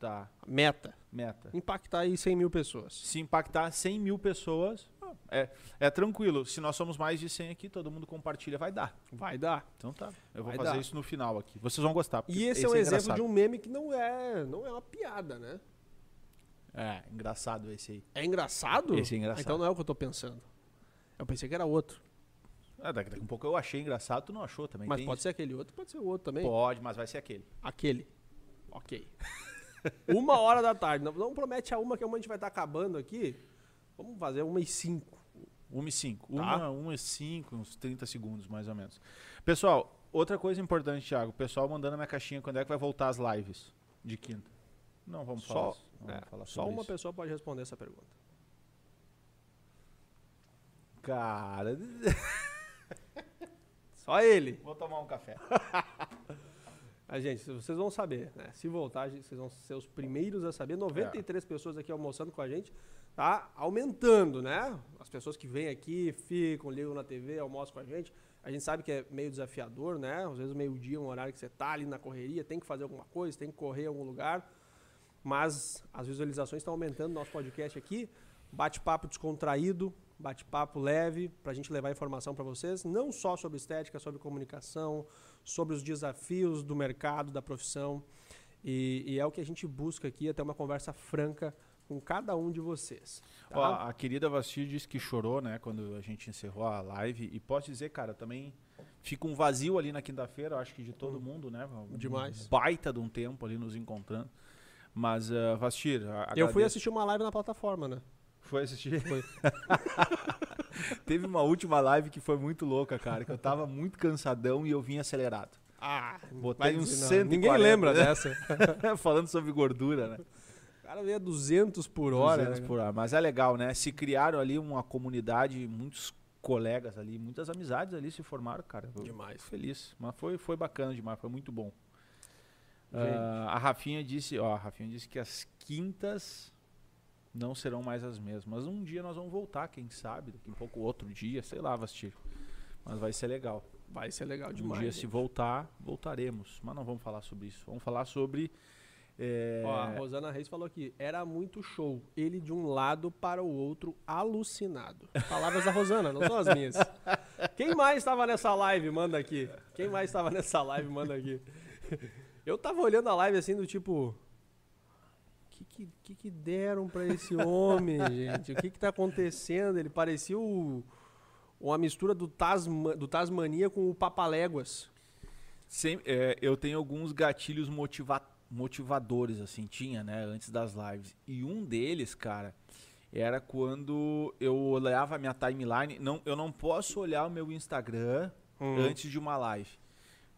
B: Tá,
A: Meta.
B: meta.
A: Impactar aí 100 mil pessoas.
B: Se impactar 100 mil pessoas, é, é tranquilo. Se nós somos mais de 100 aqui, todo mundo compartilha, vai dar.
A: Vai dar.
B: Então tá. Eu vou
A: Vai
B: fazer
A: dar.
B: isso no final aqui. Vocês vão gostar.
A: E esse é um exemplo
B: engraçado.
A: de um meme que não é, não é uma piada, né?
B: É, engraçado esse aí.
A: É engraçado?
B: Esse é engraçado.
A: Ah, então não é o que eu tô pensando. Eu pensei que era outro.
B: Ah, daqui, daqui a pouco eu achei engraçado, tu não achou também.
A: mas
B: tem
A: pode
B: isso.
A: ser aquele outro, pode ser o outro também.
B: Pode, mas vai ser aquele.
A: Aquele. Ok. uma hora da tarde. Não, não promete a uma, que a uma a gente vai estar acabando aqui. Vamos fazer uma e cinco.
B: 1 e 5.
A: Tá.
B: Uma, 1 e 5, uns 30 segundos mais ou menos. Pessoal, outra coisa importante, Thiago. O pessoal mandando na minha caixinha quando é que vai voltar as lives de quinta. Não vamos falar,
A: Só,
B: isso, não
A: é,
B: vamos falar
A: só uma
B: isso.
A: pessoa pode responder essa pergunta.
B: Cara,
A: Só ele.
B: vou tomar um café.
A: A gente, vocês vão saber, né? Se voltar, gente, vocês vão ser os primeiros a saber. 93 pessoas aqui almoçando com a gente. Tá aumentando, né? As pessoas que vêm aqui, ficam, ligam na TV, almoçam com a gente. A gente sabe que é meio desafiador, né? Às vezes meio-dia, um horário que você tá ali na correria, tem que fazer alguma coisa, tem que correr em algum lugar. Mas as visualizações estão aumentando no nosso podcast aqui. Bate-papo descontraído, bate-papo leve, para a gente levar informação para vocês, não só sobre estética, sobre comunicação, sobre os desafios do mercado, da profissão. E, e é o que a gente busca aqui, é ter uma conversa franca com cada um de vocês. tá?
B: Ó, a querida Vastir disse que chorou, né, quando a gente encerrou a live. E posso dizer, cara, também fica um vazio ali na quinta-feira, acho que de todo mundo, né? Um
A: Demais.
B: baita de um tempo ali nos encontrando. Mas, ah, Vastir, a-
A: Eu fui assistir uma live na plataforma, né?
B: Foi assistir?
A: Foi.
B: Teve uma última live que foi muito louca, cara, que eu tava muito cansadão e eu vim acelerado.
A: Ah,
B: Botei uns
A: não.
B: 140.
A: Ninguém lembra dessa.
B: Falando sobre gordura, né?
A: O cara veio a 200 por hora.
B: 200
A: né?
B: por hora. Mas é legal, né? Se criaram ali uma comunidade, muitos colegas ali, muitas amizades ali se formaram, cara. Eu
A: Demais.
B: feliz. Mas foi, foi bacana demais, foi muito bom. Ah, a Rafinha disse, ó, a Rafinha disse que as quintas não serão mais as mesmas. Mas um dia nós vamos voltar, quem sabe, daqui um pouco outro dia, sei lá, Vastir. Mas vai ser legal.
A: Vai ser legal
B: Um
A: demais.
B: dia,
A: gente.
B: se voltar, voltaremos. Mas não vamos falar sobre isso. Vamos falar sobre. é,
A: Ó, a Rosana Reis falou aqui, era muito show. Ele de um lado para o outro, alucinado. Palavras da Rosana, não são as minhas. Quem mais estava nessa live, manda aqui. Quem mais estava nessa live, manda aqui. Eu tava olhando a live assim do tipo. O que, que, que, deram pra esse homem, gente? O que, que tá acontecendo? Ele parecia o- uma mistura do, Tasma, do Tasmania com o Papaléguas.
B: Sem- é, eu tenho alguns gatilhos motiva- motivadores, assim, tinha, né, antes das lives. E um deles, cara, era quando eu olhava a minha timeline. Não, eu não posso olhar o meu Instagram
A: Hum.
B: antes de uma live.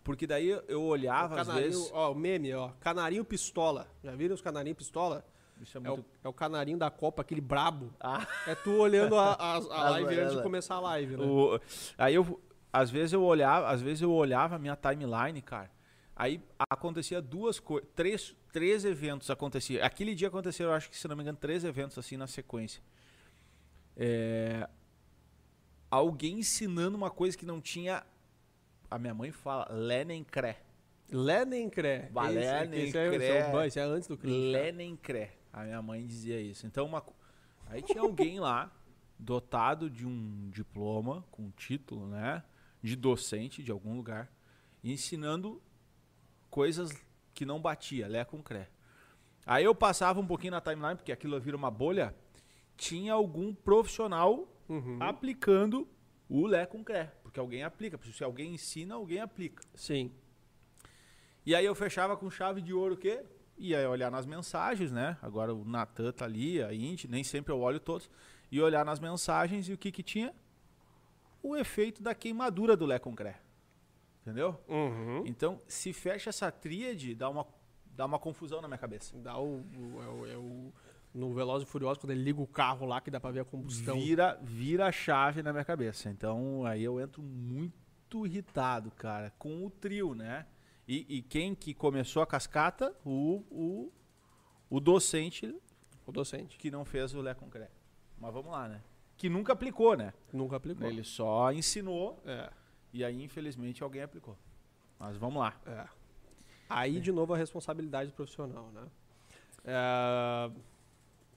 B: Porque daí eu olhava, às vezes.
A: ó, o meme, ó. Canarinho pistola. Já viram os canarinho pistola?
B: Isso é
A: É o,
B: muito.
A: é o canarinho da Copa, aquele brabo.
B: Ah,
A: É tu olhando a, a, a live antes de começar a live, né?
B: o- aí eu. Às vezes eu olhava, às vezes eu olhava a minha timeline, cara. Aí acontecia duas coisas. Três, três eventos acontecia. Aquele dia aconteceram, eu acho que, se não me engano, três eventos assim na sequência. É, alguém ensinando uma coisa que não tinha. A minha mãe fala, Lenencré.
A: Lenencré. Esse- esse é- esse é,
B: Lenencré.
A: antes do crime.
B: Lenencré. A minha mãe dizia isso. Então, uma, aí tinha alguém lá, dotado de um diploma, com um título, né? De docente de algum lugar, ensinando coisas que não batia, Lé com Cré. Aí eu passava um pouquinho na timeline, porque aquilo vira uma bolha, tinha algum profissional
A: Uhum.
B: aplicando o Lé com Cré. Porque alguém aplica. porque Se alguém ensina, alguém aplica.
A: Sim.
B: E aí eu fechava com chave de ouro o quê? Ia olhar nas mensagens, né? Agora o Natan tá ali, a Indy, nem sempre eu olho todos. Ia olhar nas mensagens e o que que tinha? O efeito da queimadura do Lé Concré. Entendeu?
A: Uhum.
B: Então, se fecha essa tríade, dá uma, dá uma confusão na minha cabeça.
A: Dá o, o- é o- é o- No Veloz e Furioso, quando ele liga o carro lá, que dá pra ver a combustão.
B: Vira, vira a chave na minha cabeça. Então, aí eu entro muito irritado, cara, com o trio, né? E, e quem que começou a cascata? O, o, o docente
A: O docente.
B: que não fez o Lé Concré. Mas vamos lá, né? Que nunca aplicou, né?
A: Nunca aplicou.
B: Ele só ensinou
A: É,
B: e aí, infelizmente, alguém aplicou. Mas vamos lá.
A: é. Aí, de novo, a responsabilidade profissional, né? É,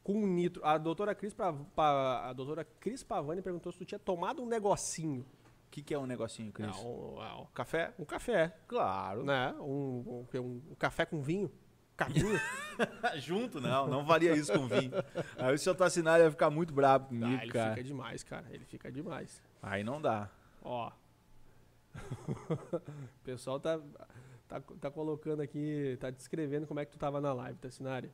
A: com nitro... A doutora Cris, Pa- Pa- a doutora Cris Pavani perguntou se tu tinha tomado um negocinho.
B: O que, que é um negocinho, Cris?
A: Não, um, é,
B: Café?
A: um café,
B: Claro.
A: né? Um, um, que, um- um café com vinho. Cavinho.
B: Junto, não. Não varia isso com vinho. Aí o seu Tassinari ia ficar muito bravo comigo,
A: ah, ele
B: cara.
A: fica demais, cara. Ele fica demais.
B: Aí não dá.
A: Ó. o pessoal tá, tá, tá colocando aqui, tá descrevendo como é que tu tava na live, Tassinari.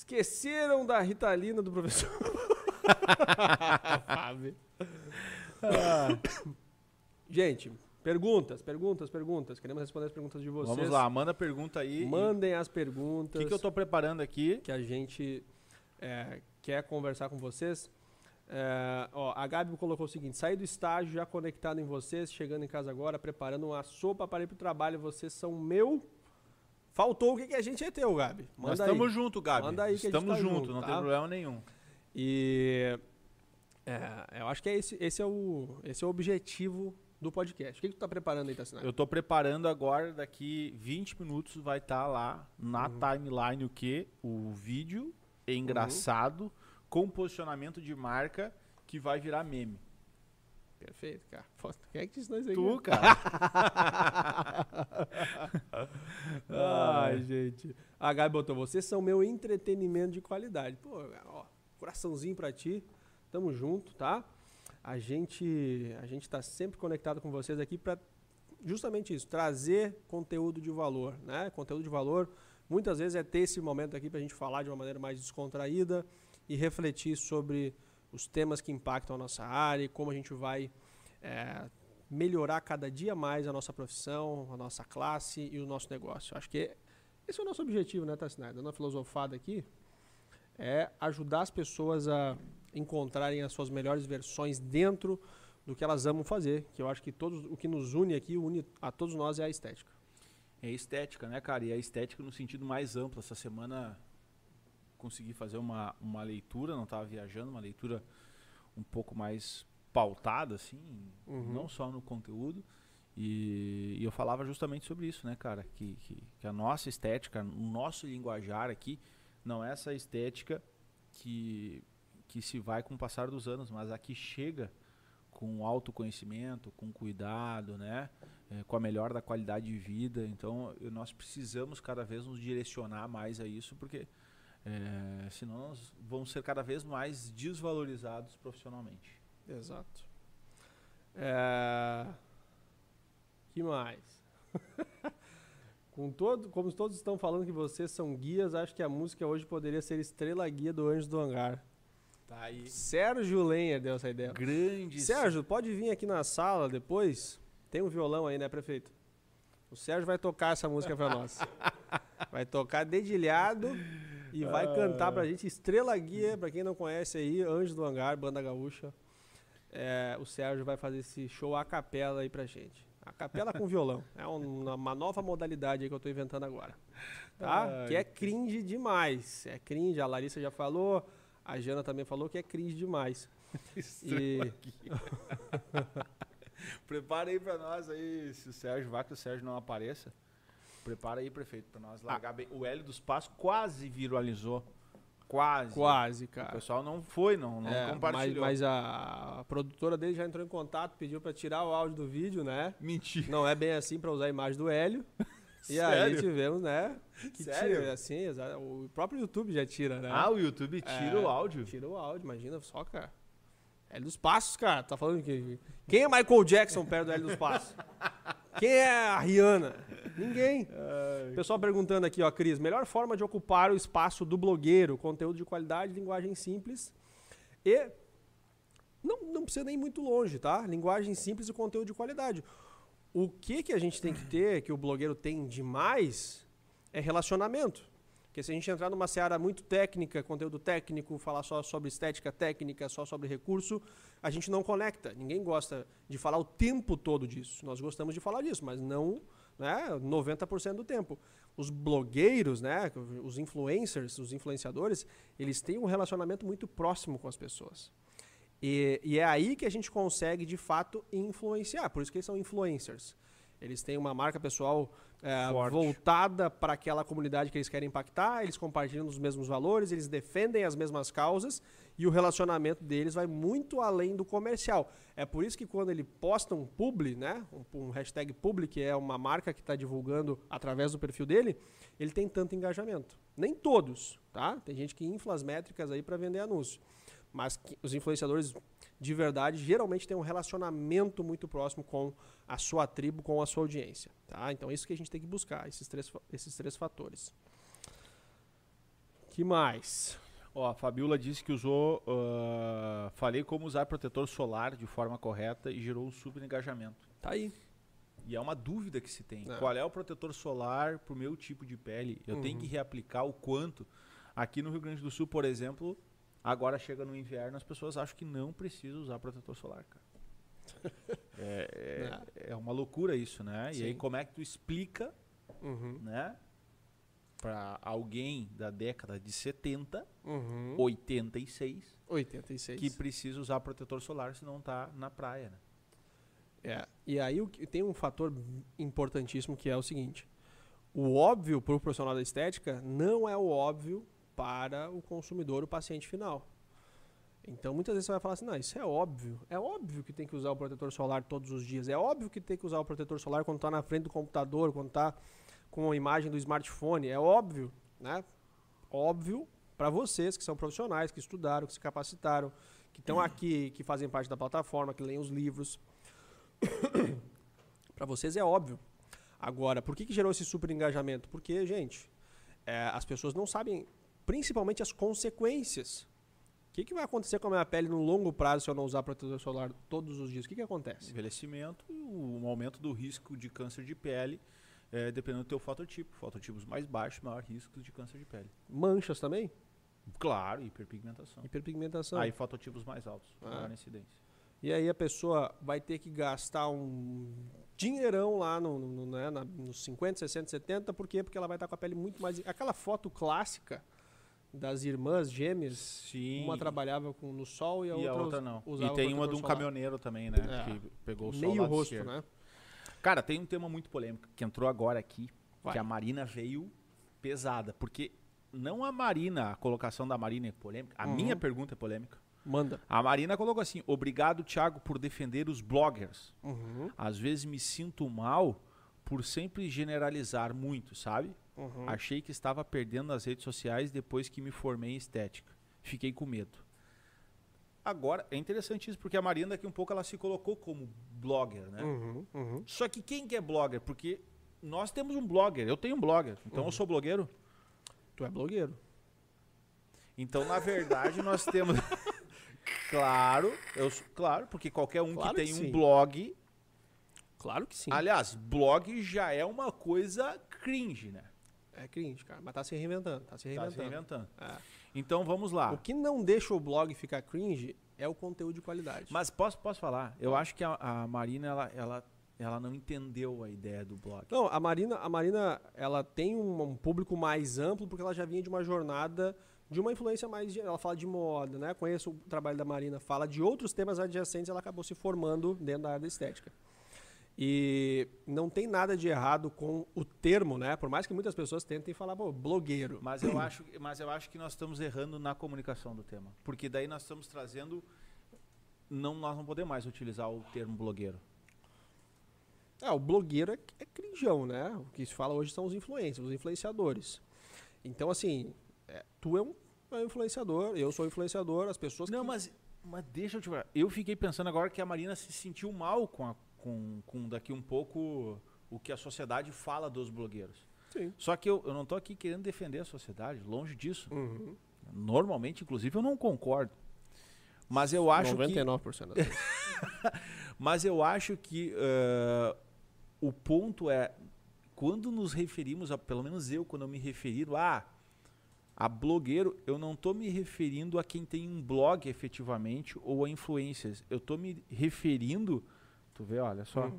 A: Esqueceram da Ritalina do professor. Fábio. Gente, perguntas, perguntas, perguntas. Queremos responder as perguntas de vocês.
B: Vamos lá, manda pergunta aí.
A: Mandem as
B: O
A: perguntas
B: que, que eu tô preparando aqui?
A: que a gente é, quer conversar com vocês. É, ó, a Gabi colocou o seguinte: saí do estágio já conectado em vocês, chegando em casa agora, preparando uma sopa para ir pro trabalho. Vocês são meu. Faltou o que, que a gente é teu, Gabi.
B: Nós
A: Manda aí.
B: estamos junto, Gabi.
A: Manda aí que a gente
B: estamos
A: tá
B: junto,
A: junto,
B: não
A: tá?
B: tem problema nenhum.
A: E é, eu acho que é esse, esse, é o, esse é o objetivo do podcast. O que, que tu tá preparando aí, Tassinari?
B: Eu tô preparando agora, daqui 20 minutos vai estar lá na
A: Uhum.
B: timeline o que? O vídeo engraçado com posicionamento de marca que vai virar meme.
A: Perfeito, cara. Quem é que ensinou isso aí?
B: Tu,
A: cara?
B: cara.
A: Ai, gente. A Gabi botou, vocês são meu entretenimento de qualidade. Pô, ó, coraçãozinho pra ti. Tamo junto, tá? A gente, a gente tá sempre conectado com vocês aqui pra justamente isso, trazer conteúdo de valor, né? Conteúdo de valor, muitas vezes é ter esse momento aqui pra gente falar de uma maneira mais descontraída e refletir sobre os temas que impactam a nossa área e como a gente vai é, melhorar cada dia mais a nossa profissão, a nossa classe e o nosso negócio. Acho que esse é o nosso objetivo, né, Tassinai? Dando uma filosofada aqui, é ajudar as pessoas a encontrarem as suas melhores versões dentro do que elas amam fazer, que eu acho que todos, o que nos une aqui, une a todos nós é a estética.
B: É estética, né, cara? E a estética no sentido mais amplo. Essa semana consegui fazer uma, uma leitura, não estava viajando, uma leitura um pouco mais pautada, assim,
A: Uhum.
B: não só no conteúdo. E, e eu falava justamente sobre isso, né, cara? Que, que, que a nossa estética, o nosso linguajar aqui, não é essa estética que, que se vai com o passar dos anos, mas a que chega com autoconhecimento, com cuidado, né? É, com a melhor da qualidade de vida. Então, eu- nós precisamos cada vez nos direcionar mais a isso, porque é, senão nós vamos ser cada vez mais desvalorizados profissionalmente.
A: Exato. É... que mais? Com todo, como todos estão falando que vocês são guias, acho que a música hoje poderia ser Estrela Guia do Anjos do Hangar.
B: Tá aí.
A: Sérgio Lenher deu essa ideia.
B: Grande.
A: Sérgio, pode vir aqui na sala depois. Tem um violão aí, né, prefeito? O Sérgio vai tocar essa música pra nós. Vai tocar dedilhado e vai cantar pra gente Estrela Guia, pra quem não conhece aí, Anjo do Hangar, Banda Gaúcha. É, o Sérgio vai fazer esse show a capela aí pra gente. A capela com violão. É um- uma nova modalidade aí que eu tô inventando agora. Tá?
B: Ai,
A: que é cringe demais. É cringe, a Larissa já falou, a Jana também falou que é cringe demais. E
B: Prepara aí pra nós aí, se o Sérgio vai que o Sérgio não apareça. Prepara aí, prefeito, pra nós largar bem. O Hélio dos Passos quase viralizou. Quase.
A: quase,
B: O
A: cara.
B: pessoal não foi, não, não
A: É, mas,
B: compartilhou.
A: mas a, a produtora dele já entrou em contato, pediu pra tirar o áudio do vídeo, né?
B: Mentira.
A: Não é bem assim pra usar a imagem do Hélio. E
B: Sério?
A: aí tivemos, né? Que
B: Sério?
A: tira, assim, exa- o próprio YouTube já tira, né?
B: Ah, o YouTube tira
A: É,
B: o áudio.
A: Tira o áudio, imagina só, cara. Hélio dos Passos, cara. Tá falando que. Quem é Michael Jackson perto do Hélio dos Passos? Quem é a Rihanna? Ninguém. Pessoal perguntando aqui, ó, Cris, melhor forma de ocupar o espaço do blogueiro, conteúdo de qualidade, linguagem simples e não, não precisa nem ir muito longe, tá? Linguagem simples e conteúdo de qualidade. O que que a gente tem que ter, que o blogueiro tem demais, é relacionamento. Porque se a gente entrar numa seara muito técnica, conteúdo técnico, falar só sobre estética técnica, só sobre recurso, a gente não conecta. Ninguém gosta de falar o tempo todo disso. Nós gostamos de falar disso, mas não né, 90% do tempo. Os blogueiros, né, os influencers, os influenciadores, eles têm um relacionamento muito próximo com as pessoas. E, e é aí que a gente consegue, de fato, influenciar. Por isso que eles são influencers. Eles têm uma marca pessoal é, voltada para aquela comunidade que eles querem impactar, eles compartilham os mesmos valores, eles defendem as mesmas causas e o relacionamento deles vai muito além do comercial. É por isso que quando ele posta um publi, né, um, um hashtag publi, que é uma marca que está divulgando através do perfil dele, ele tem tanto engajamento. Nem todos, tá? Tem gente que infla as métricas aí para vender anúncio. Mas que- os influenciadores de verdade geralmente têm um relacionamento muito próximo com a sua tribo, com a sua audiência. Tá? Então é isso que a gente tem que buscar, esses três, esses três fatores. que mais?
B: Ó, a Fabiola disse que usou. ah, falei como usar protetor solar de forma correta e gerou um super engajamento.
A: Tá aí.
B: E é uma dúvida que se tem.
A: É.
B: Qual é o protetor solar pro meu tipo de pele? Eu tenho
A: Uhum.
B: que reaplicar o quanto? Aqui no Rio Grande do Sul, por exemplo, agora chega no inverno, as pessoas acham que não precisa usar protetor solar, cara. é, é, é uma loucura isso, né? E aí
A: Sim.
B: como é que tu explica,
A: Uhum,
B: né? Pra alguém da década de 70,
A: uhum.
B: 86,
A: 86.
B: que precisa usar protetor solar se não tá na praia, né?
A: É, e aí o que- tem um fator importantíssimo que é o seguinte: o óbvio para o profissional da estética não é o óbvio para o consumidor, o paciente final. Então muitas vezes você vai falar assim: não, isso é óbvio. É óbvio que tem que usar o protetor solar todos os dias. É óbvio que tem que usar o protetor solar quando está na frente do computador, quando está com a imagem do smartphone. É óbvio, né? Óbvio para vocês que são profissionais, que estudaram, que se capacitaram, que estão aqui, que fazem parte da plataforma, que leem os livros. Para vocês é óbvio. Agora, por que, que gerou esse super engajamento? Porque, gente, é, as pessoas não sabem, principalmente as consequências. O que, que vai acontecer com a minha pele no longo prazo se eu não usar protetor solar todos os dias? O que, que acontece?
B: Envelhecimento um aumento do risco de câncer de pele, eh, dependendo do teu fototipo. Fototipos mais baixos, maior risco de câncer de pele.
A: Manchas também?
B: Claro, hiperpigmentação.
A: Hiperpigmentação.
B: Aí fototipos mais altos,
A: Ah.
B: maior incidência.
A: E aí a pessoa vai ter que gastar um dinheirão lá no, no- no- né, na- nos 50, 60, 70. Por quê? Porque ela vai estar com a pele muito mais... Aquela foto clássica das irmãs gêmeas
B: Sim.
A: Uma trabalhava com, no sol e a,
B: e a
A: outra,
B: outra
A: us-
B: não. E tem uma de um
A: solar.
B: caminhoneiro também, né?
A: É.
B: Que pegou o sol
A: Meio rosto,
B: esquerdo.
A: né?
B: Cara, tem um tema muito polêmico que entrou agora aqui,
A: Vai.
B: que a Marina veio pesada, porque não a Marina, a colocação da Marina é polêmica, a
A: Uhum.
B: minha pergunta é polêmica.
A: Manda.
B: A Marina colocou assim: "Obrigado, Thiago, por defender os bloggers.
A: Uhum,
B: Às vezes me sinto mal por sempre generalizar muito, sabe?
A: Uhum.
B: Achei que estava perdendo as redes sociais depois que me formei em estética. Fiquei com medo. Agora, é interessante isso, porque a Marina daqui um pouco ela se colocou como blogger, né?
A: Uhum, uhum.
B: Só que quem que é blogger? Porque nós temos um blogger, eu tenho um blogger, então eu sou blogueiro.
A: Tu é blogueiro.
B: Então, na verdade, nós temos Claro, eu, claro, porque qualquer um
A: Claro
B: que
A: que
B: tem
A: sim.
B: um blog.
A: Claro que sim.
B: Aliás, blog já é uma coisa cringe, né?
A: É cringe, cara. Mas tá se reinventando. Tá se
B: Tá
A: reinventando.
B: se reinventando.
A: É.
B: Então vamos lá.
A: O que não deixa o blog ficar cringe é o conteúdo de qualidade.
B: Mas posso, posso falar? Eu acho que a, a Marina, ela, ela, ela não entendeu a ideia do blog.
A: Não, a Marina, a Marina, ela tem um, um público mais amplo porque ela já vinha de uma jornada de uma influência mais, ela fala de moda, né? Conheço o trabalho da Marina, fala de outros temas adjacentes, ela acabou se formando dentro da área da estética. E não tem nada de errado com o termo, né? Por mais que muitas pessoas tentem falar, pô, blogueiro.
B: Mas eu acho, mas eu acho que nós estamos errando na comunicação do tema. Porque daí nós estamos trazendo. Não, nós não podemos mais utilizar o termo blogueiro.
A: É, o blogueiro é, é crinjão, né? O que se fala hoje são os influencers, os influenciadores. Então, assim, é, tu é um, é um influenciador, eu sou influenciador, as pessoas
B: Não,
A: que...
B: mas, mas deixa eu te falar. Eu fiquei pensando agora que a Marina se sentiu mal com, a- com, com daqui um pouco o que a sociedade fala dos blogueiros.
A: Sim.
B: Só que eu, eu não estou aqui querendo defender a sociedade, longe disso.
A: Uhum.
B: Normalmente, inclusive, eu não concordo. Mas eu acho que
A: 99% das vezes.
B: Mas eu acho que eh, o ponto é quando nos referimos a, pelo menos eu, quando eu me refiro a a blogueiro, eu não estou me referindo a quem tem um blog efetivamente ou a influencers. Eu estou me referindo, tu vê, olha só,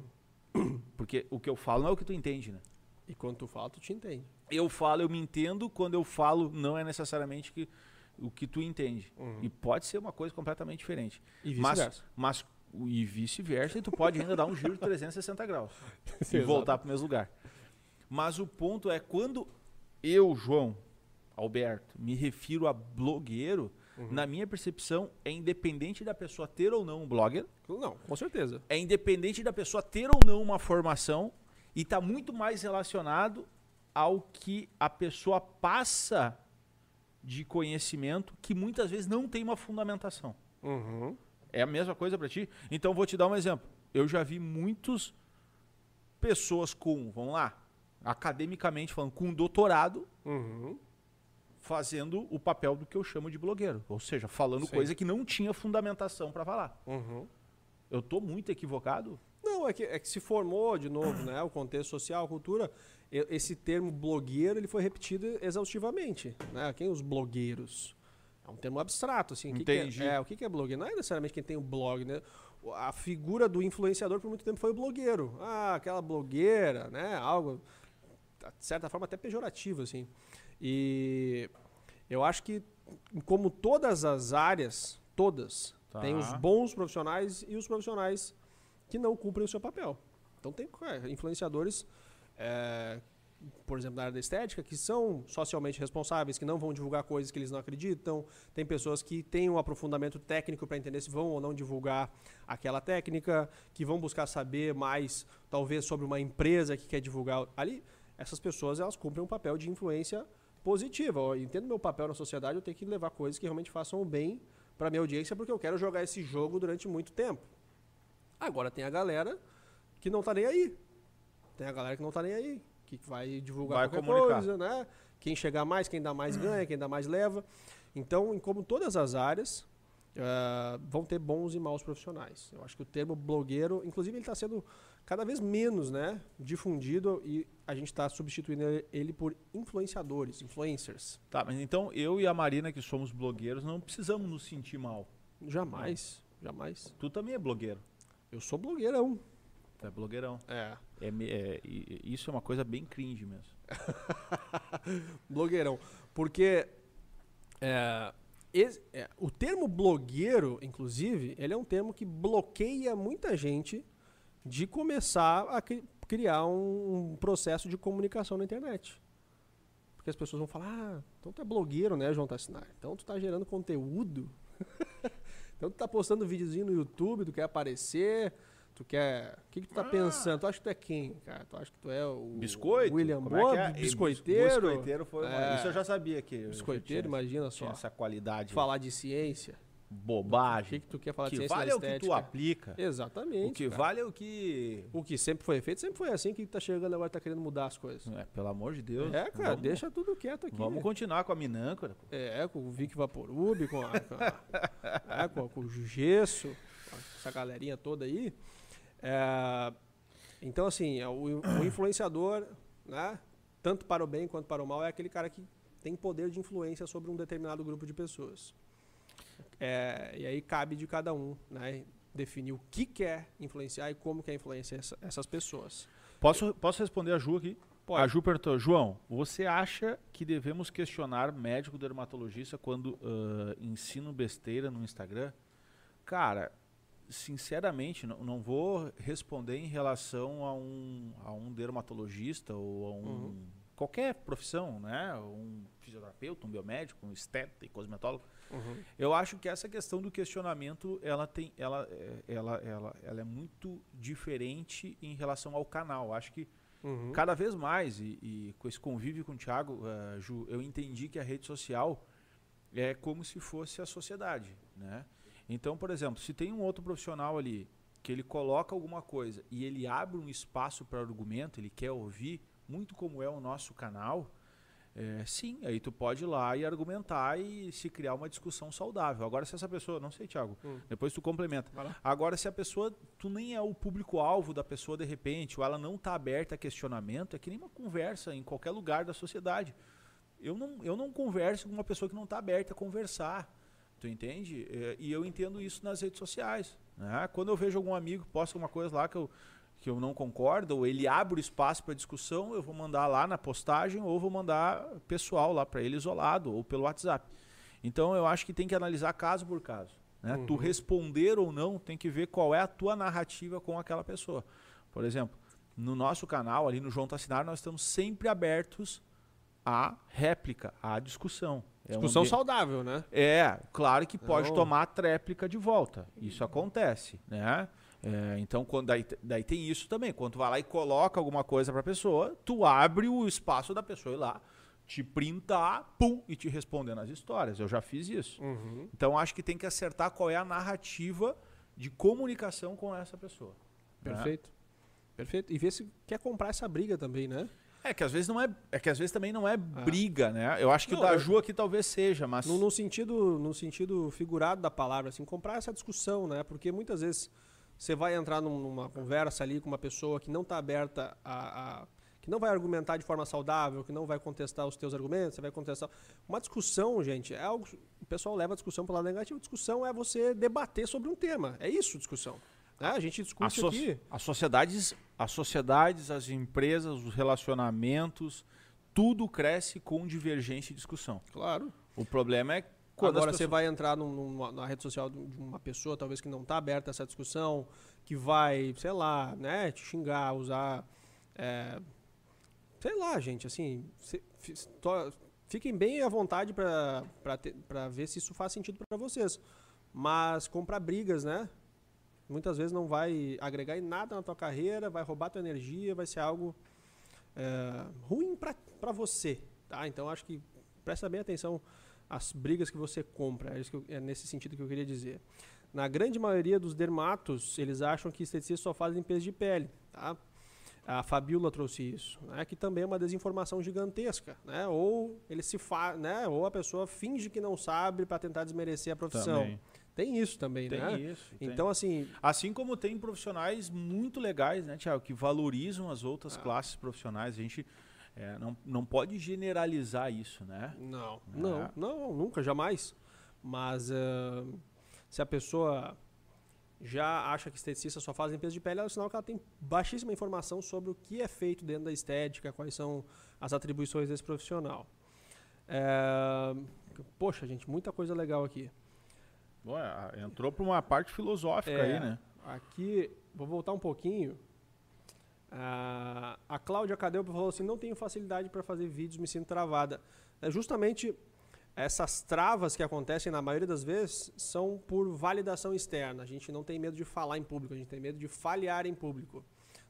B: porque o que eu falo não é o que tu entende, né?
A: E quando tu fala, tu te entende.
B: Eu falo, eu me entendo, quando eu falo, não é necessariamente que, o que tu entende. E pode ser uma coisa completamente diferente.
A: E
B: Mas,
A: vice-versa.
B: mas e vice-versa, e tu pode ainda dar um giro de 360 graus e
A: Exato.
B: voltar para o mesmo lugar. Mas o ponto é quando eu, João Alberto, me refiro a blogueiro,
A: Uhum.
B: na minha percepção, é independente da pessoa ter ou não um blogger,
A: Não, com certeza.
B: é independente da pessoa ter ou não uma formação e está muito mais relacionado ao que a pessoa passa de conhecimento que muitas vezes não tem uma fundamentação.
A: Uhum.
B: É a mesma coisa para ti? Então vou te dar um exemplo. Eu já vi muitos pessoas com, vamos lá, academicamente falando, com doutorado
A: Uhum.
B: Fazendo o papel do que eu chamo de blogueiro, ou seja, falando
A: Sim.
B: coisa que não tinha fundamentação para falar.
A: Uhum.
B: Eu tô muito equivocado?
A: Não, é que, é que se formou de novo, né? O contexto social, a cultura. Esse termo blogueiro ele foi repetido exaustivamente. Né? Quem os blogueiros? É um termo abstrato, assim. O que que
B: Entendi.
A: é, é, o que é blogueiro? Não é necessariamente quem tem o blog, né? A figura do influenciador por muito tempo foi o blogueiro. Ah, aquela blogueira, né? Algo, de certa forma, até pejorativo, assim. E eu acho que, como todas as áreas, todas,
B: Tá.
A: tem os bons profissionais e os profissionais que não cumprem o seu papel. Então tem é, influenciadores, é, por exemplo, na área da estética, que são socialmente responsáveis, que não vão divulgar coisas que eles não acreditam. Tem pessoas que têm um aprofundamento técnico para entender se vão ou não divulgar aquela técnica, que vão buscar saber mais, talvez, sobre uma empresa que quer divulgar ali. Essas pessoas elas cumprem um papel de influência positiva. Eu entendo meu papel na sociedade, eu tenho que levar coisas que realmente façam o bem para minha audiência, porque eu quero jogar esse jogo durante muito tempo. Agora tem a galera que não tá nem aí. Tem a galera que não tá nem aí, que vai divulgar
B: Vai
A: qualquer
B: comunicar.
A: coisa, né? Quem chegar mais, quem dá mais ganha, quem dá mais leva. Então, em como todas as áreas, ah, vão ter bons e maus profissionais. Eu acho que o termo blogueiro, inclusive, ele está sendo cada vez menos né, difundido e a gente está substituindo ele por influenciadores, influencers.
B: Tá, mas então eu e a Marina, que somos blogueiros, não precisamos nos sentir mal.
A: Jamais, jamais.
B: Tu também é blogueiro.
A: Eu sou blogueirão.
B: Tu é blogueirão.
A: É.
B: É, é, isso é uma coisa bem cringe mesmo.
A: blogueirão. Porque é, esse- é, o termo blogueiro, inclusive, ele é um termo que bloqueia muita gente de começar a cri- criar um, um processo de comunicação na internet. Porque as pessoas vão falar, ah, então tu é blogueiro, né, João Tassinar? Então tu tá gerando conteúdo. então tu tá postando videozinho no YouTube, tu quer aparecer, tu quer... O que, que tu tá pensando? Tu acha que tu é quem, cara? Tu acha que tu é o
B: Biscoito?
A: William
B: Como é
A: Bob,
B: que é?
A: biscoiteiro?
B: Biscoiteiro foi
A: É.
B: Isso eu já sabia que.
A: Biscoiteiro,
B: tinha-
A: imagina só.
B: tinha essa qualidade.
A: Falar de ciência.
B: Bobagem.
A: O que, que tu quer falar de
B: que
A: ciência
B: vale
A: da
B: é o que tu aplica.
A: Exatamente.
B: O que
A: cara.
B: vale é o que.
A: O que sempre foi feito, sempre foi assim que tá chegando agora, tá querendo mudar as coisas.
B: É, pelo amor de Deus.
A: É, cara,
B: vamos,
A: deixa tudo quieto aqui.
B: Vamos continuar com a minâncora. pô.
A: É, com o Vic Vaporub, com, a, com, a- é, com, com o Gesso, com essa galerinha toda aí. É, então, assim, é, o, o influenciador, né, tanto para o bem quanto para o mal, é aquele cara que tem poder de influência sobre um determinado grupo de pessoas. É, e aí cabe de cada um, né, definir o que quer influenciar e como quer influenciar essa- essas pessoas.
B: Posso, posso responder a Ju aqui?
A: Pode.
B: A Ju perguntou, João, você acha que devemos questionar médico dermatologista quando ah, ensino besteira no Instagram? Cara, sinceramente, não, não vou responder em relação a um, a um dermatologista ou a um,
A: Uhum.
B: qualquer profissão, né? Um fisioterapeuta, um biomédico, um esteta e cosmetólogo.
A: Uhum.
B: Eu acho que essa questão do questionamento, ela tem, ela, é- ela, ela, ela é muito diferente em relação ao canal. Acho que
A: Uhum.
B: cada vez mais e, e com esse convívio com o Thiago, eh, Ju, eu entendi que a rede social é como se fosse a sociedade, né? Então, por exemplo, se tem um outro profissional ali que ele coloca alguma coisa e ele abre um espaço para argumento, ele quer ouvir, muito como é o nosso canal, é, sim, aí tu pode ir lá e argumentar e se criar uma discussão saudável. Agora, se essa pessoa, não sei, Thiago,
A: Hum.
B: depois tu complementa. Agora, se a pessoa, tu nem é o público-alvo da pessoa de repente, ou ela não está aberta a questionamento, é que nem uma conversa em qualquer lugar da sociedade. Eu não, eu não converso com uma pessoa que não está aberta a conversar. Tu entende? É, E eu entendo isso nas redes sociais. né? Quando eu vejo algum amigo posta alguma coisa lá que eu, que eu não concordo, ou ele abre o espaço para discussão, eu vou mandar lá na postagem ou vou mandar pessoal lá para ele isolado ou pelo WhatsApp. Então eu acho que tem que analisar caso por caso. Né? Tu
A: Uhum.
B: responder ou não tem que ver qual é a tua narrativa com aquela pessoa. Por exemplo, no nosso canal, ali no João Tassinar, nós estamos sempre abertos à réplica, à discussão. É um
A: Discussão
B: ambi-
A: saudável, né?
B: é, claro que pode
A: Não.
B: tomar a tréplica de volta. Isso acontece, né? É, então, quando daí, daí tem isso também. Quando tu vai lá e coloca alguma coisa pra pessoa, tu abre o espaço da pessoa ir lá, te printar, pum, e te responder nas histórias. Eu já fiz isso.
A: Uhum.
B: Então, acho que tem que acertar qual é a narrativa de comunicação com essa pessoa. né?
A: Perfeito. Perfeito. E ver se quer comprar essa briga também, né?
B: É que às vezes não é, é que às vezes também não é briga, né? Eu acho que
A: Não,
B: o da Ju aqui talvez seja, mas
A: No, no sentido, no sentido figurado da palavra, assim, comprar essa discussão, né? Porque muitas vezes você vai entrar num- numa conversa ali com uma pessoa que não está aberta a, a- que não vai argumentar de forma saudável, que não vai contestar os teus argumentos, você vai contestar. Uma discussão, gente, é algo. O pessoal leva a discussão para lado negativo. Discussão é você debater sobre um tema. É isso, discussão. né? A gente discute
B: so-
A: aqui.
B: as sociedades, as sociedades, as empresas, os relacionamentos, tudo cresce com divergência e discussão.
A: Claro.
B: O problema é quando
A: Agora
B: as
A: você
B: pessoas-
A: vai entrar num- numa, na rede social de uma pessoa, talvez que não está aberta a essa discussão, que vai, sei lá, né, te xingar, usar. é, sei lá, gente, assim. se- to- fiquem bem à vontade para ver se isso faz sentido para vocês. Mas comprar brigas, né? Muitas vezes não vai agregar em nada na tua carreira, vai roubar tua energia, vai ser algo é, ruim para você, tá? Então acho que presta bem atenção às brigas que você compra, é, que eu- é nesse sentido que eu queria dizer. Na grande maioria dos dermatos, eles acham que esteticistas só fazem limpeza de pele, tá? A Fabiola trouxe isso, né? Que também é uma desinformação gigantesca, né? Ou ele se fa, né? Ou a pessoa finge que não sabe para tentar desmerecer a profissão.
B: Também.
A: Tem isso também,
B: Tem
A: né?
B: isso. tem.
A: Então assim,
B: Assim como tem profissionais muito legais, né, Tiago, que valorizam as outras
A: Ah.
B: classes profissionais. A gente é, não, não pode generalizar isso, né?
A: Não,
B: É.
A: não, não, nunca, jamais. Mas ah, se a pessoa já acha que esteticista só faz limpeza de pele, é sinal que ela tem baixíssima informação sobre o que é feito dentro da estética, quais são as atribuições desse profissional. É, poxa, gente, muita coisa legal aqui.
B: Bom, entrou para uma parte filosófica
A: É,
B: aí, né?
A: Aqui, vou voltar um pouquinho. Ah, a Cláudia Cadeu falou assim: não tenho facilidade para fazer vídeos, me sinto travada. É justamente essas travas que acontecem na maioria das vezes são por validação externa. A gente não tem medo de falar em público, a gente tem medo de falhar em público.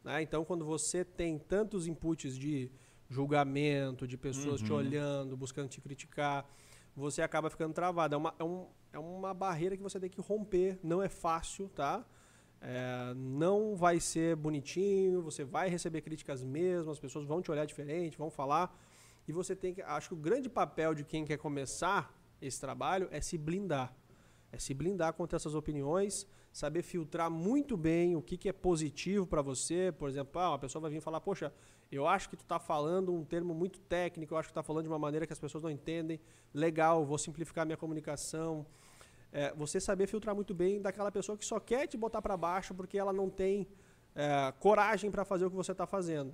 A: né? Então, quando você tem tantos inputs de julgamento, de pessoas te
B: Uhum.
A: olhando, buscando te criticar, você acaba ficando travado. É uma, é, um, é uma barreira que você tem que romper, não é fácil, tá? É, não vai ser bonitinho, você vai receber críticas mesmo, as pessoas vão te olhar diferente, vão falar. E você tem que. Acho que o grande papel de quem quer começar esse trabalho é se blindar. É se blindar contra essas opiniões, saber filtrar muito bem o que, que é positivo para você. Por exemplo, ah, uma pessoa vai vir falar, poxa, eu acho que tu está falando um termo muito técnico, eu acho que tu está falando de uma maneira que as pessoas não entendem. Legal, vou simplificar minha comunicação é, você saber filtrar muito bem daquela pessoa que só quer te botar para baixo porque ela não tem é, coragem para fazer o que você está fazendo.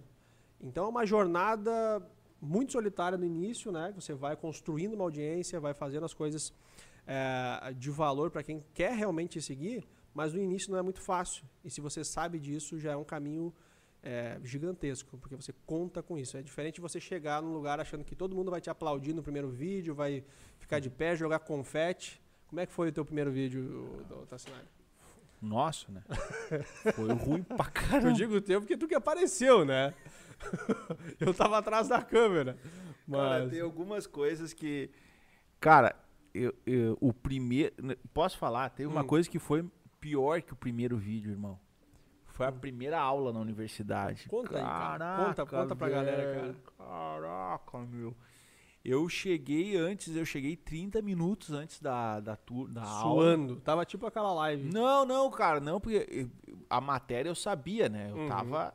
A: Então é uma jornada muito solitária no início, né? Você vai construindo uma audiência, vai fazendo as coisas é, de valor para quem quer realmente seguir, mas no início não é muito fácil. E se você sabe disso, já é um caminho é, gigantesco, porque você conta com isso. É diferente você chegar num lugar achando que todo mundo vai te aplaudir no primeiro vídeo, vai ficar de pé, jogar confete. Como é que foi o teu primeiro vídeo do Tassinari?
B: Nosso, né? Foi ruim pra caramba.
A: Eu digo o teu porque tu que apareceu, né? eu tava atrás da câmera. Mas...
B: Cara, tem algumas coisas que. Cara, eu, eu, o primeiro. Posso falar? Teve uma hum. coisa que foi pior que o primeiro vídeo, irmão. Foi a hum. primeira aula na universidade.
A: Conta Caraca, aí, cara. Conta, conta pra velho. galera,
B: cara. Caraca, meu. Eu cheguei antes, eu cheguei 30 minutos antes da, da, tour, da
A: Suando. aula. Suando. Tava tipo aquela live.
B: Não, não, cara, não, porque a matéria eu sabia, né? Eu uhum. tava.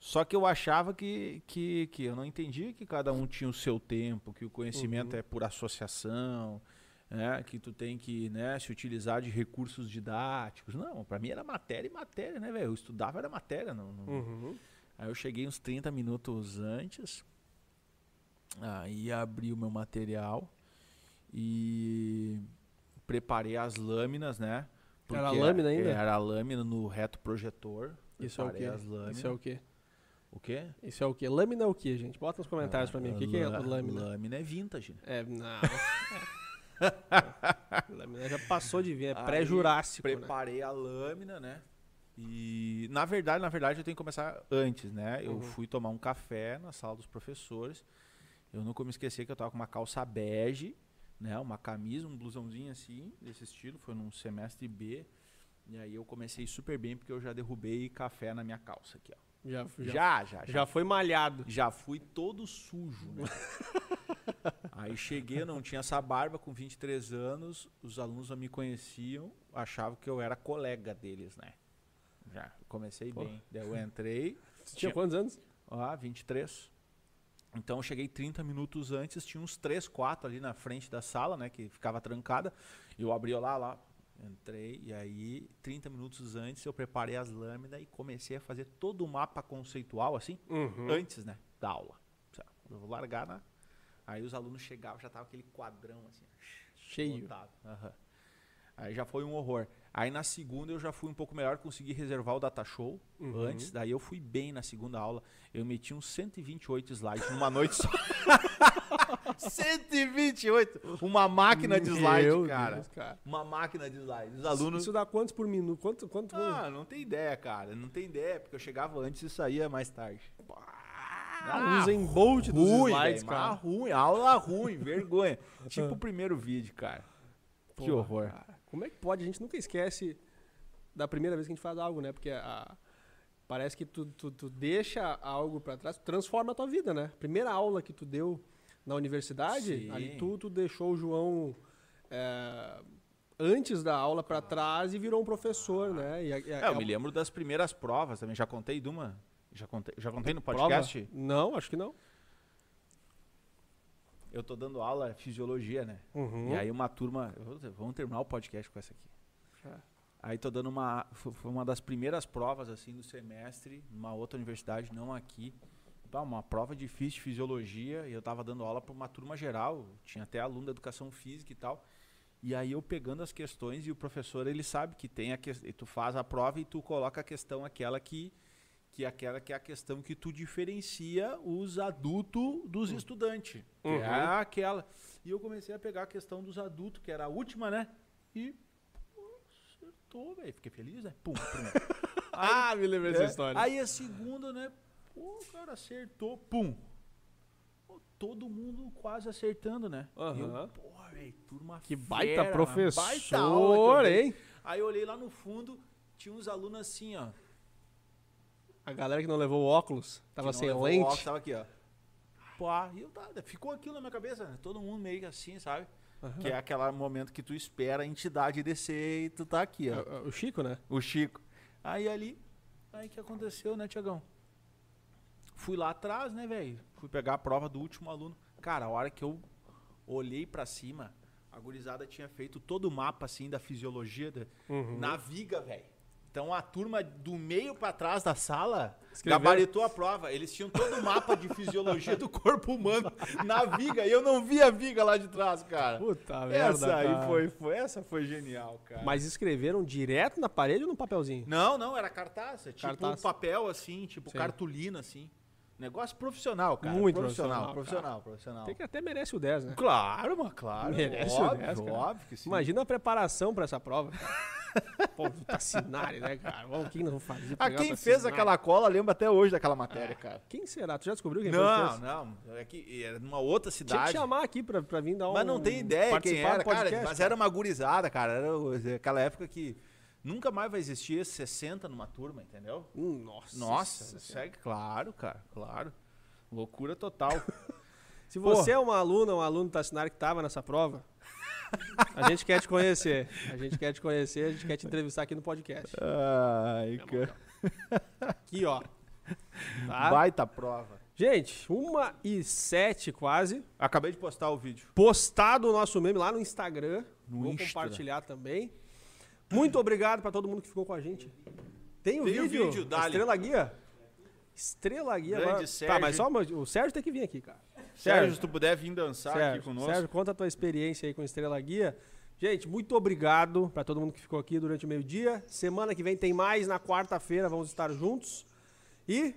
B: Só que eu achava que, que, que eu não entendia que cada um tinha o seu tempo, que o conhecimento uhum. é por associação, né? que tu tem que né, se utilizar de recursos didáticos. Não, para mim era matéria e matéria, né, velho? Eu estudava era matéria. Não, não... Uhum. Aí eu cheguei uns 30 minutos antes. Aí abri o meu material e preparei as lâminas, né?
A: Era lâmina ainda?
B: Era lâmina no reto projetor.
A: Isso é o quê? As lâminas. Isso é o quê?
B: O quê?
A: Isso é o quê? Lâmina é o quê, gente? Bota nos comentários ah, pra mim. O que, que é lâmina?
B: Lâmina é vintage.
A: É, não. lâmina já passou de vir, é pré-jurássico.
B: Né? Preparei
A: né?
B: a lâmina, né? E na verdade, na verdade, eu tenho que começar antes, né? Eu uhum. fui tomar um café na sala dos professores. Eu nunca me esqueci que eu tava com uma calça bege, né? Uma camisa, um blusãozinho assim, desse estilo. Foi num semestre B. E aí eu comecei super bem porque eu já derrubei café na minha calça aqui, ó.
A: Já, já, já, já, já. foi malhado.
B: Já fui todo sujo, né? aí cheguei, não tinha essa barba com 23 anos, os alunos não me conheciam, achavam que eu era colega deles, né? Já comecei Pô. bem. Daí eu entrei.
A: Você tinha, tinha quantos anos?
B: Ah, 23. Então eu cheguei 30 minutos antes, tinha uns 3, 4 ali na frente da sala, né, que ficava trancada. Eu abri lá, lá, entrei e aí 30 minutos antes eu preparei as lâminas e comecei a fazer todo o mapa conceitual assim, uhum. antes, né, da aula. Eu vou largar na Aí os alunos chegavam, já tava aquele quadrão assim,
A: cheio. Uhum.
B: Aí já foi um horror. Aí na segunda eu já fui um pouco melhor, consegui reservar o data show uhum. antes. Daí eu fui bem na segunda aula. Eu meti uns 128 slides numa noite só. 128! Uma máquina de slide, cara. Deus, cara. Uma máquina de slide. Os alunos.
A: Isso dá quantos por minuto? Quanto, quanto
B: Ah, não tem ideia, cara. Não tem ideia, porque eu chegava antes e saía mais tarde.
A: Ah, um Bolt dos ruim, slides, véio, cara.
B: ruim, aula ruim, vergonha. tipo o primeiro vídeo, cara. Porra, que horror. Cara.
A: Como é que pode? A gente nunca esquece da primeira vez que a gente faz algo, né? Porque a, parece que tu, tu, tu deixa algo para trás, transforma a tua vida, né? Primeira aula que tu deu na universidade, Sim. ali tu, tu deixou o João é, antes da aula para trás e virou um professor, ah. né? E,
B: e, é, eu me lembro das primeiras provas também. Já contei de uma? Já contei, já contei no podcast?
A: Prova? Não, acho que não
B: eu tô dando aula de fisiologia, né? Uhum. E aí uma turma, vamos terminar o podcast com essa aqui. É. Aí tô dando uma, foi uma das primeiras provas assim do semestre, numa outra universidade, não aqui. Uma prova difícil de fisiologia, e eu tava dando aula para uma turma geral, tinha até aluno da educação física e tal. E aí eu pegando as questões e o professor, ele sabe que tem a que, tu faz a prova e tu coloca a questão aquela que que é aquela que é a questão que tu diferencia os adultos dos uhum. estudantes. Uhum. é aquela. E eu comecei a pegar a questão dos adultos, que era a última, né? E pô, acertou, velho. Fiquei feliz, né? Pum,
A: ah, me lembro dessa
B: é,
A: história.
B: Aí a segunda, né? Pô, o cara acertou, pum. todo mundo quase acertando, né? E eu, porra, velho, turma
A: Que baita
B: fera,
A: professor,
B: baita
A: hein?
B: Aí eu olhei lá no fundo, tinha uns alunos assim, ó.
A: A galera que não levou o óculos, tava sem
B: levou o
A: lente.
B: óculos, tava aqui, ó. Pá, e eu ficou aquilo na minha cabeça, né? todo mundo meio que assim, sabe?
A: Aham.
B: Que é aquele momento que tu espera a entidade descer e tu tá aqui, ó.
A: É, é, O Chico, né?
B: O Chico. Aí ali, aí que aconteceu, né, Tiagão? Fui lá atrás, né, velho? Fui pegar a prova do último aluno. Cara, a hora que eu olhei pra cima, a gurizada tinha feito todo o mapa, assim, da fisiologia da-
A: Uhum.
B: na viga, velho. Então a turma do meio pra trás da sala
A: Escreveram.
B: gabaritou a prova. Eles tinham todo o mapa de fisiologia do corpo humano na viga. E eu não vi a viga lá de trás, cara.
A: Puta merda,
B: essa aí
A: cara.
B: foi, foi, essa foi genial, cara.
A: Mas escreveram direto na parede ou no papelzinho?
B: Não, não, era cartaz. é Tipo
A: Cartaz.
B: papel, assim, tipo
A: Sim.
B: cartolina, assim. Negócio profissional, cara.
A: Muito
B: profissional.
A: profissional,
B: Profissional, profissional.
A: Tem que até merece o 10, né?
B: Claro, mano, claro.
A: Merece o
B: óbvio,
A: 10, cara.
B: óbvio que sim.
A: Imagina a preparação pra essa prova. Pô, do Tassinari, né, cara? Vamos, o que nós vamos fazer? pra
B: Ah, quem fez aquela cola lembra até hoje daquela matéria, cara.
A: Quem será? Tu já descobriu quem
B: Não,
A: fez?
B: não. É que era numa outra
A: Tinha
B: cidade.
A: que chamar aqui pra, pra vir dar um.
B: Mas não tem ideia quem era, cara.
A: podcast,
B: Mas era uma gurizada, cara. Era o- aquela época que nunca mais vai existir 60 numa turma, entendeu?
A: Hum, nossa.
B: Nossa, segue, claro, cara, claro. Loucura total.
A: Se você é uma aluna, um aluno Tassinari que tava nessa prova, a gente quer te conhecer. A gente quer te conhecer, a gente quer te entrevistar aqui no podcast.
B: Ai, cara.
A: Aqui, ó. Tá?
B: Baita prova.
A: Gente, uma e sete quase.
B: Acabei de postar o vídeo.
A: Postado o nosso meme lá no Instagram.
B: No
A: Vou
B: Insta.
A: compartilhar também. Muito obrigado pra todo mundo que ficou com a gente. Tem o
B: Tem o
A: vídeo?
B: vídeo, dale.
A: Estrela Guia? Estrela Guia.
B: Grande
A: agora- Tá,
B: Sérgio.
A: mas só o Sérgio tem que vir aqui, cara.
B: Sérgio, se tu puder vir dançar aqui
A: Sérgio,
B: conosco.
A: Sérgio, conta a tua experiência aí com Estrela Guia. Gente, muito obrigado pra todo mundo que ficou aqui durante o meio-dia. Semana que vem tem mais, na quarta-feira vamos estar juntos. E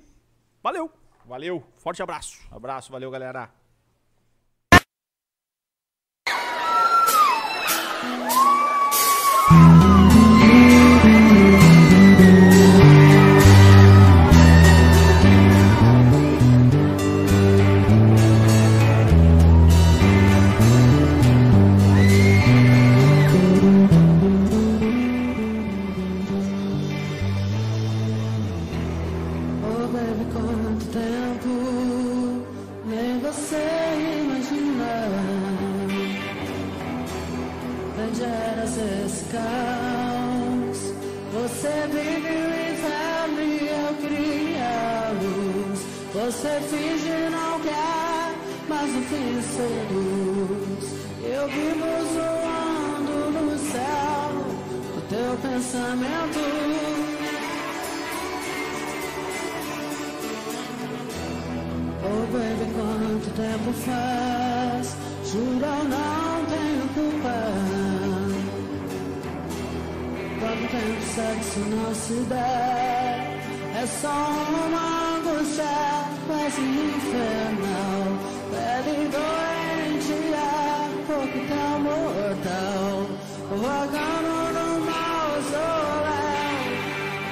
A: valeu!
B: Valeu.
A: Forte abraço!
B: Abraço, valeu, galera.
C: Tempo faz? Juro, eu não tenho culpa. Quanto tempo sexo não se der? É só uma angústia quase infernal. Pele doente, é tão mortal. Vagando no mausoléu,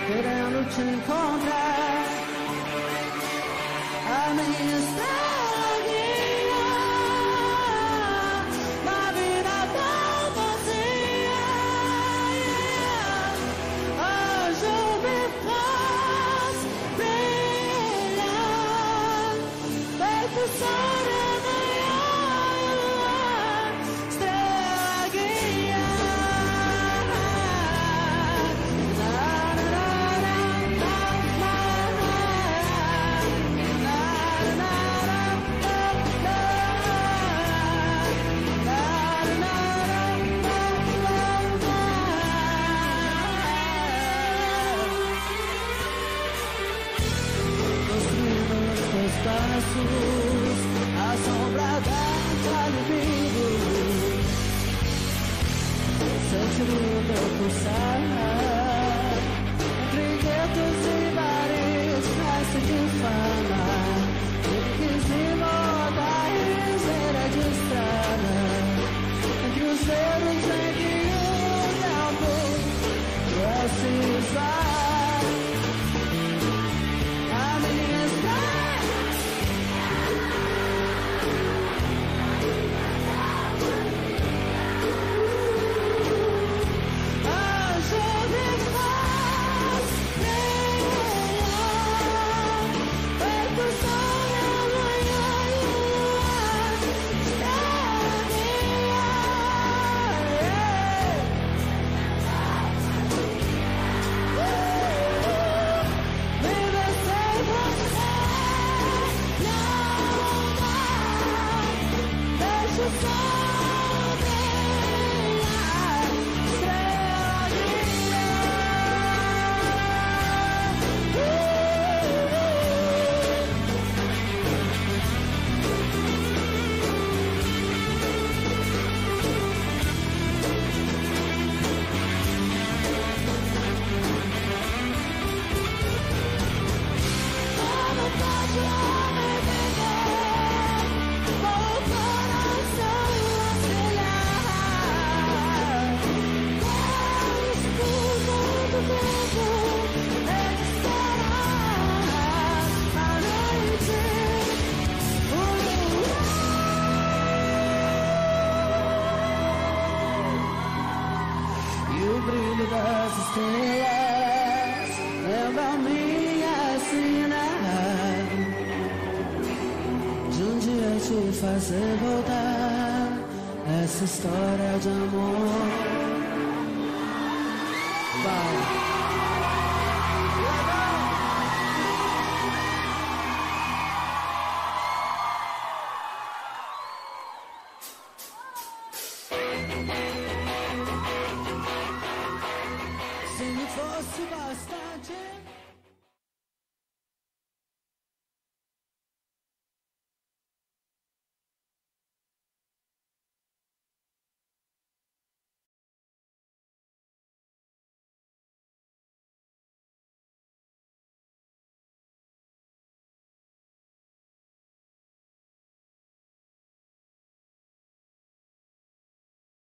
C: querendo te encontrar. A minha Sente o meu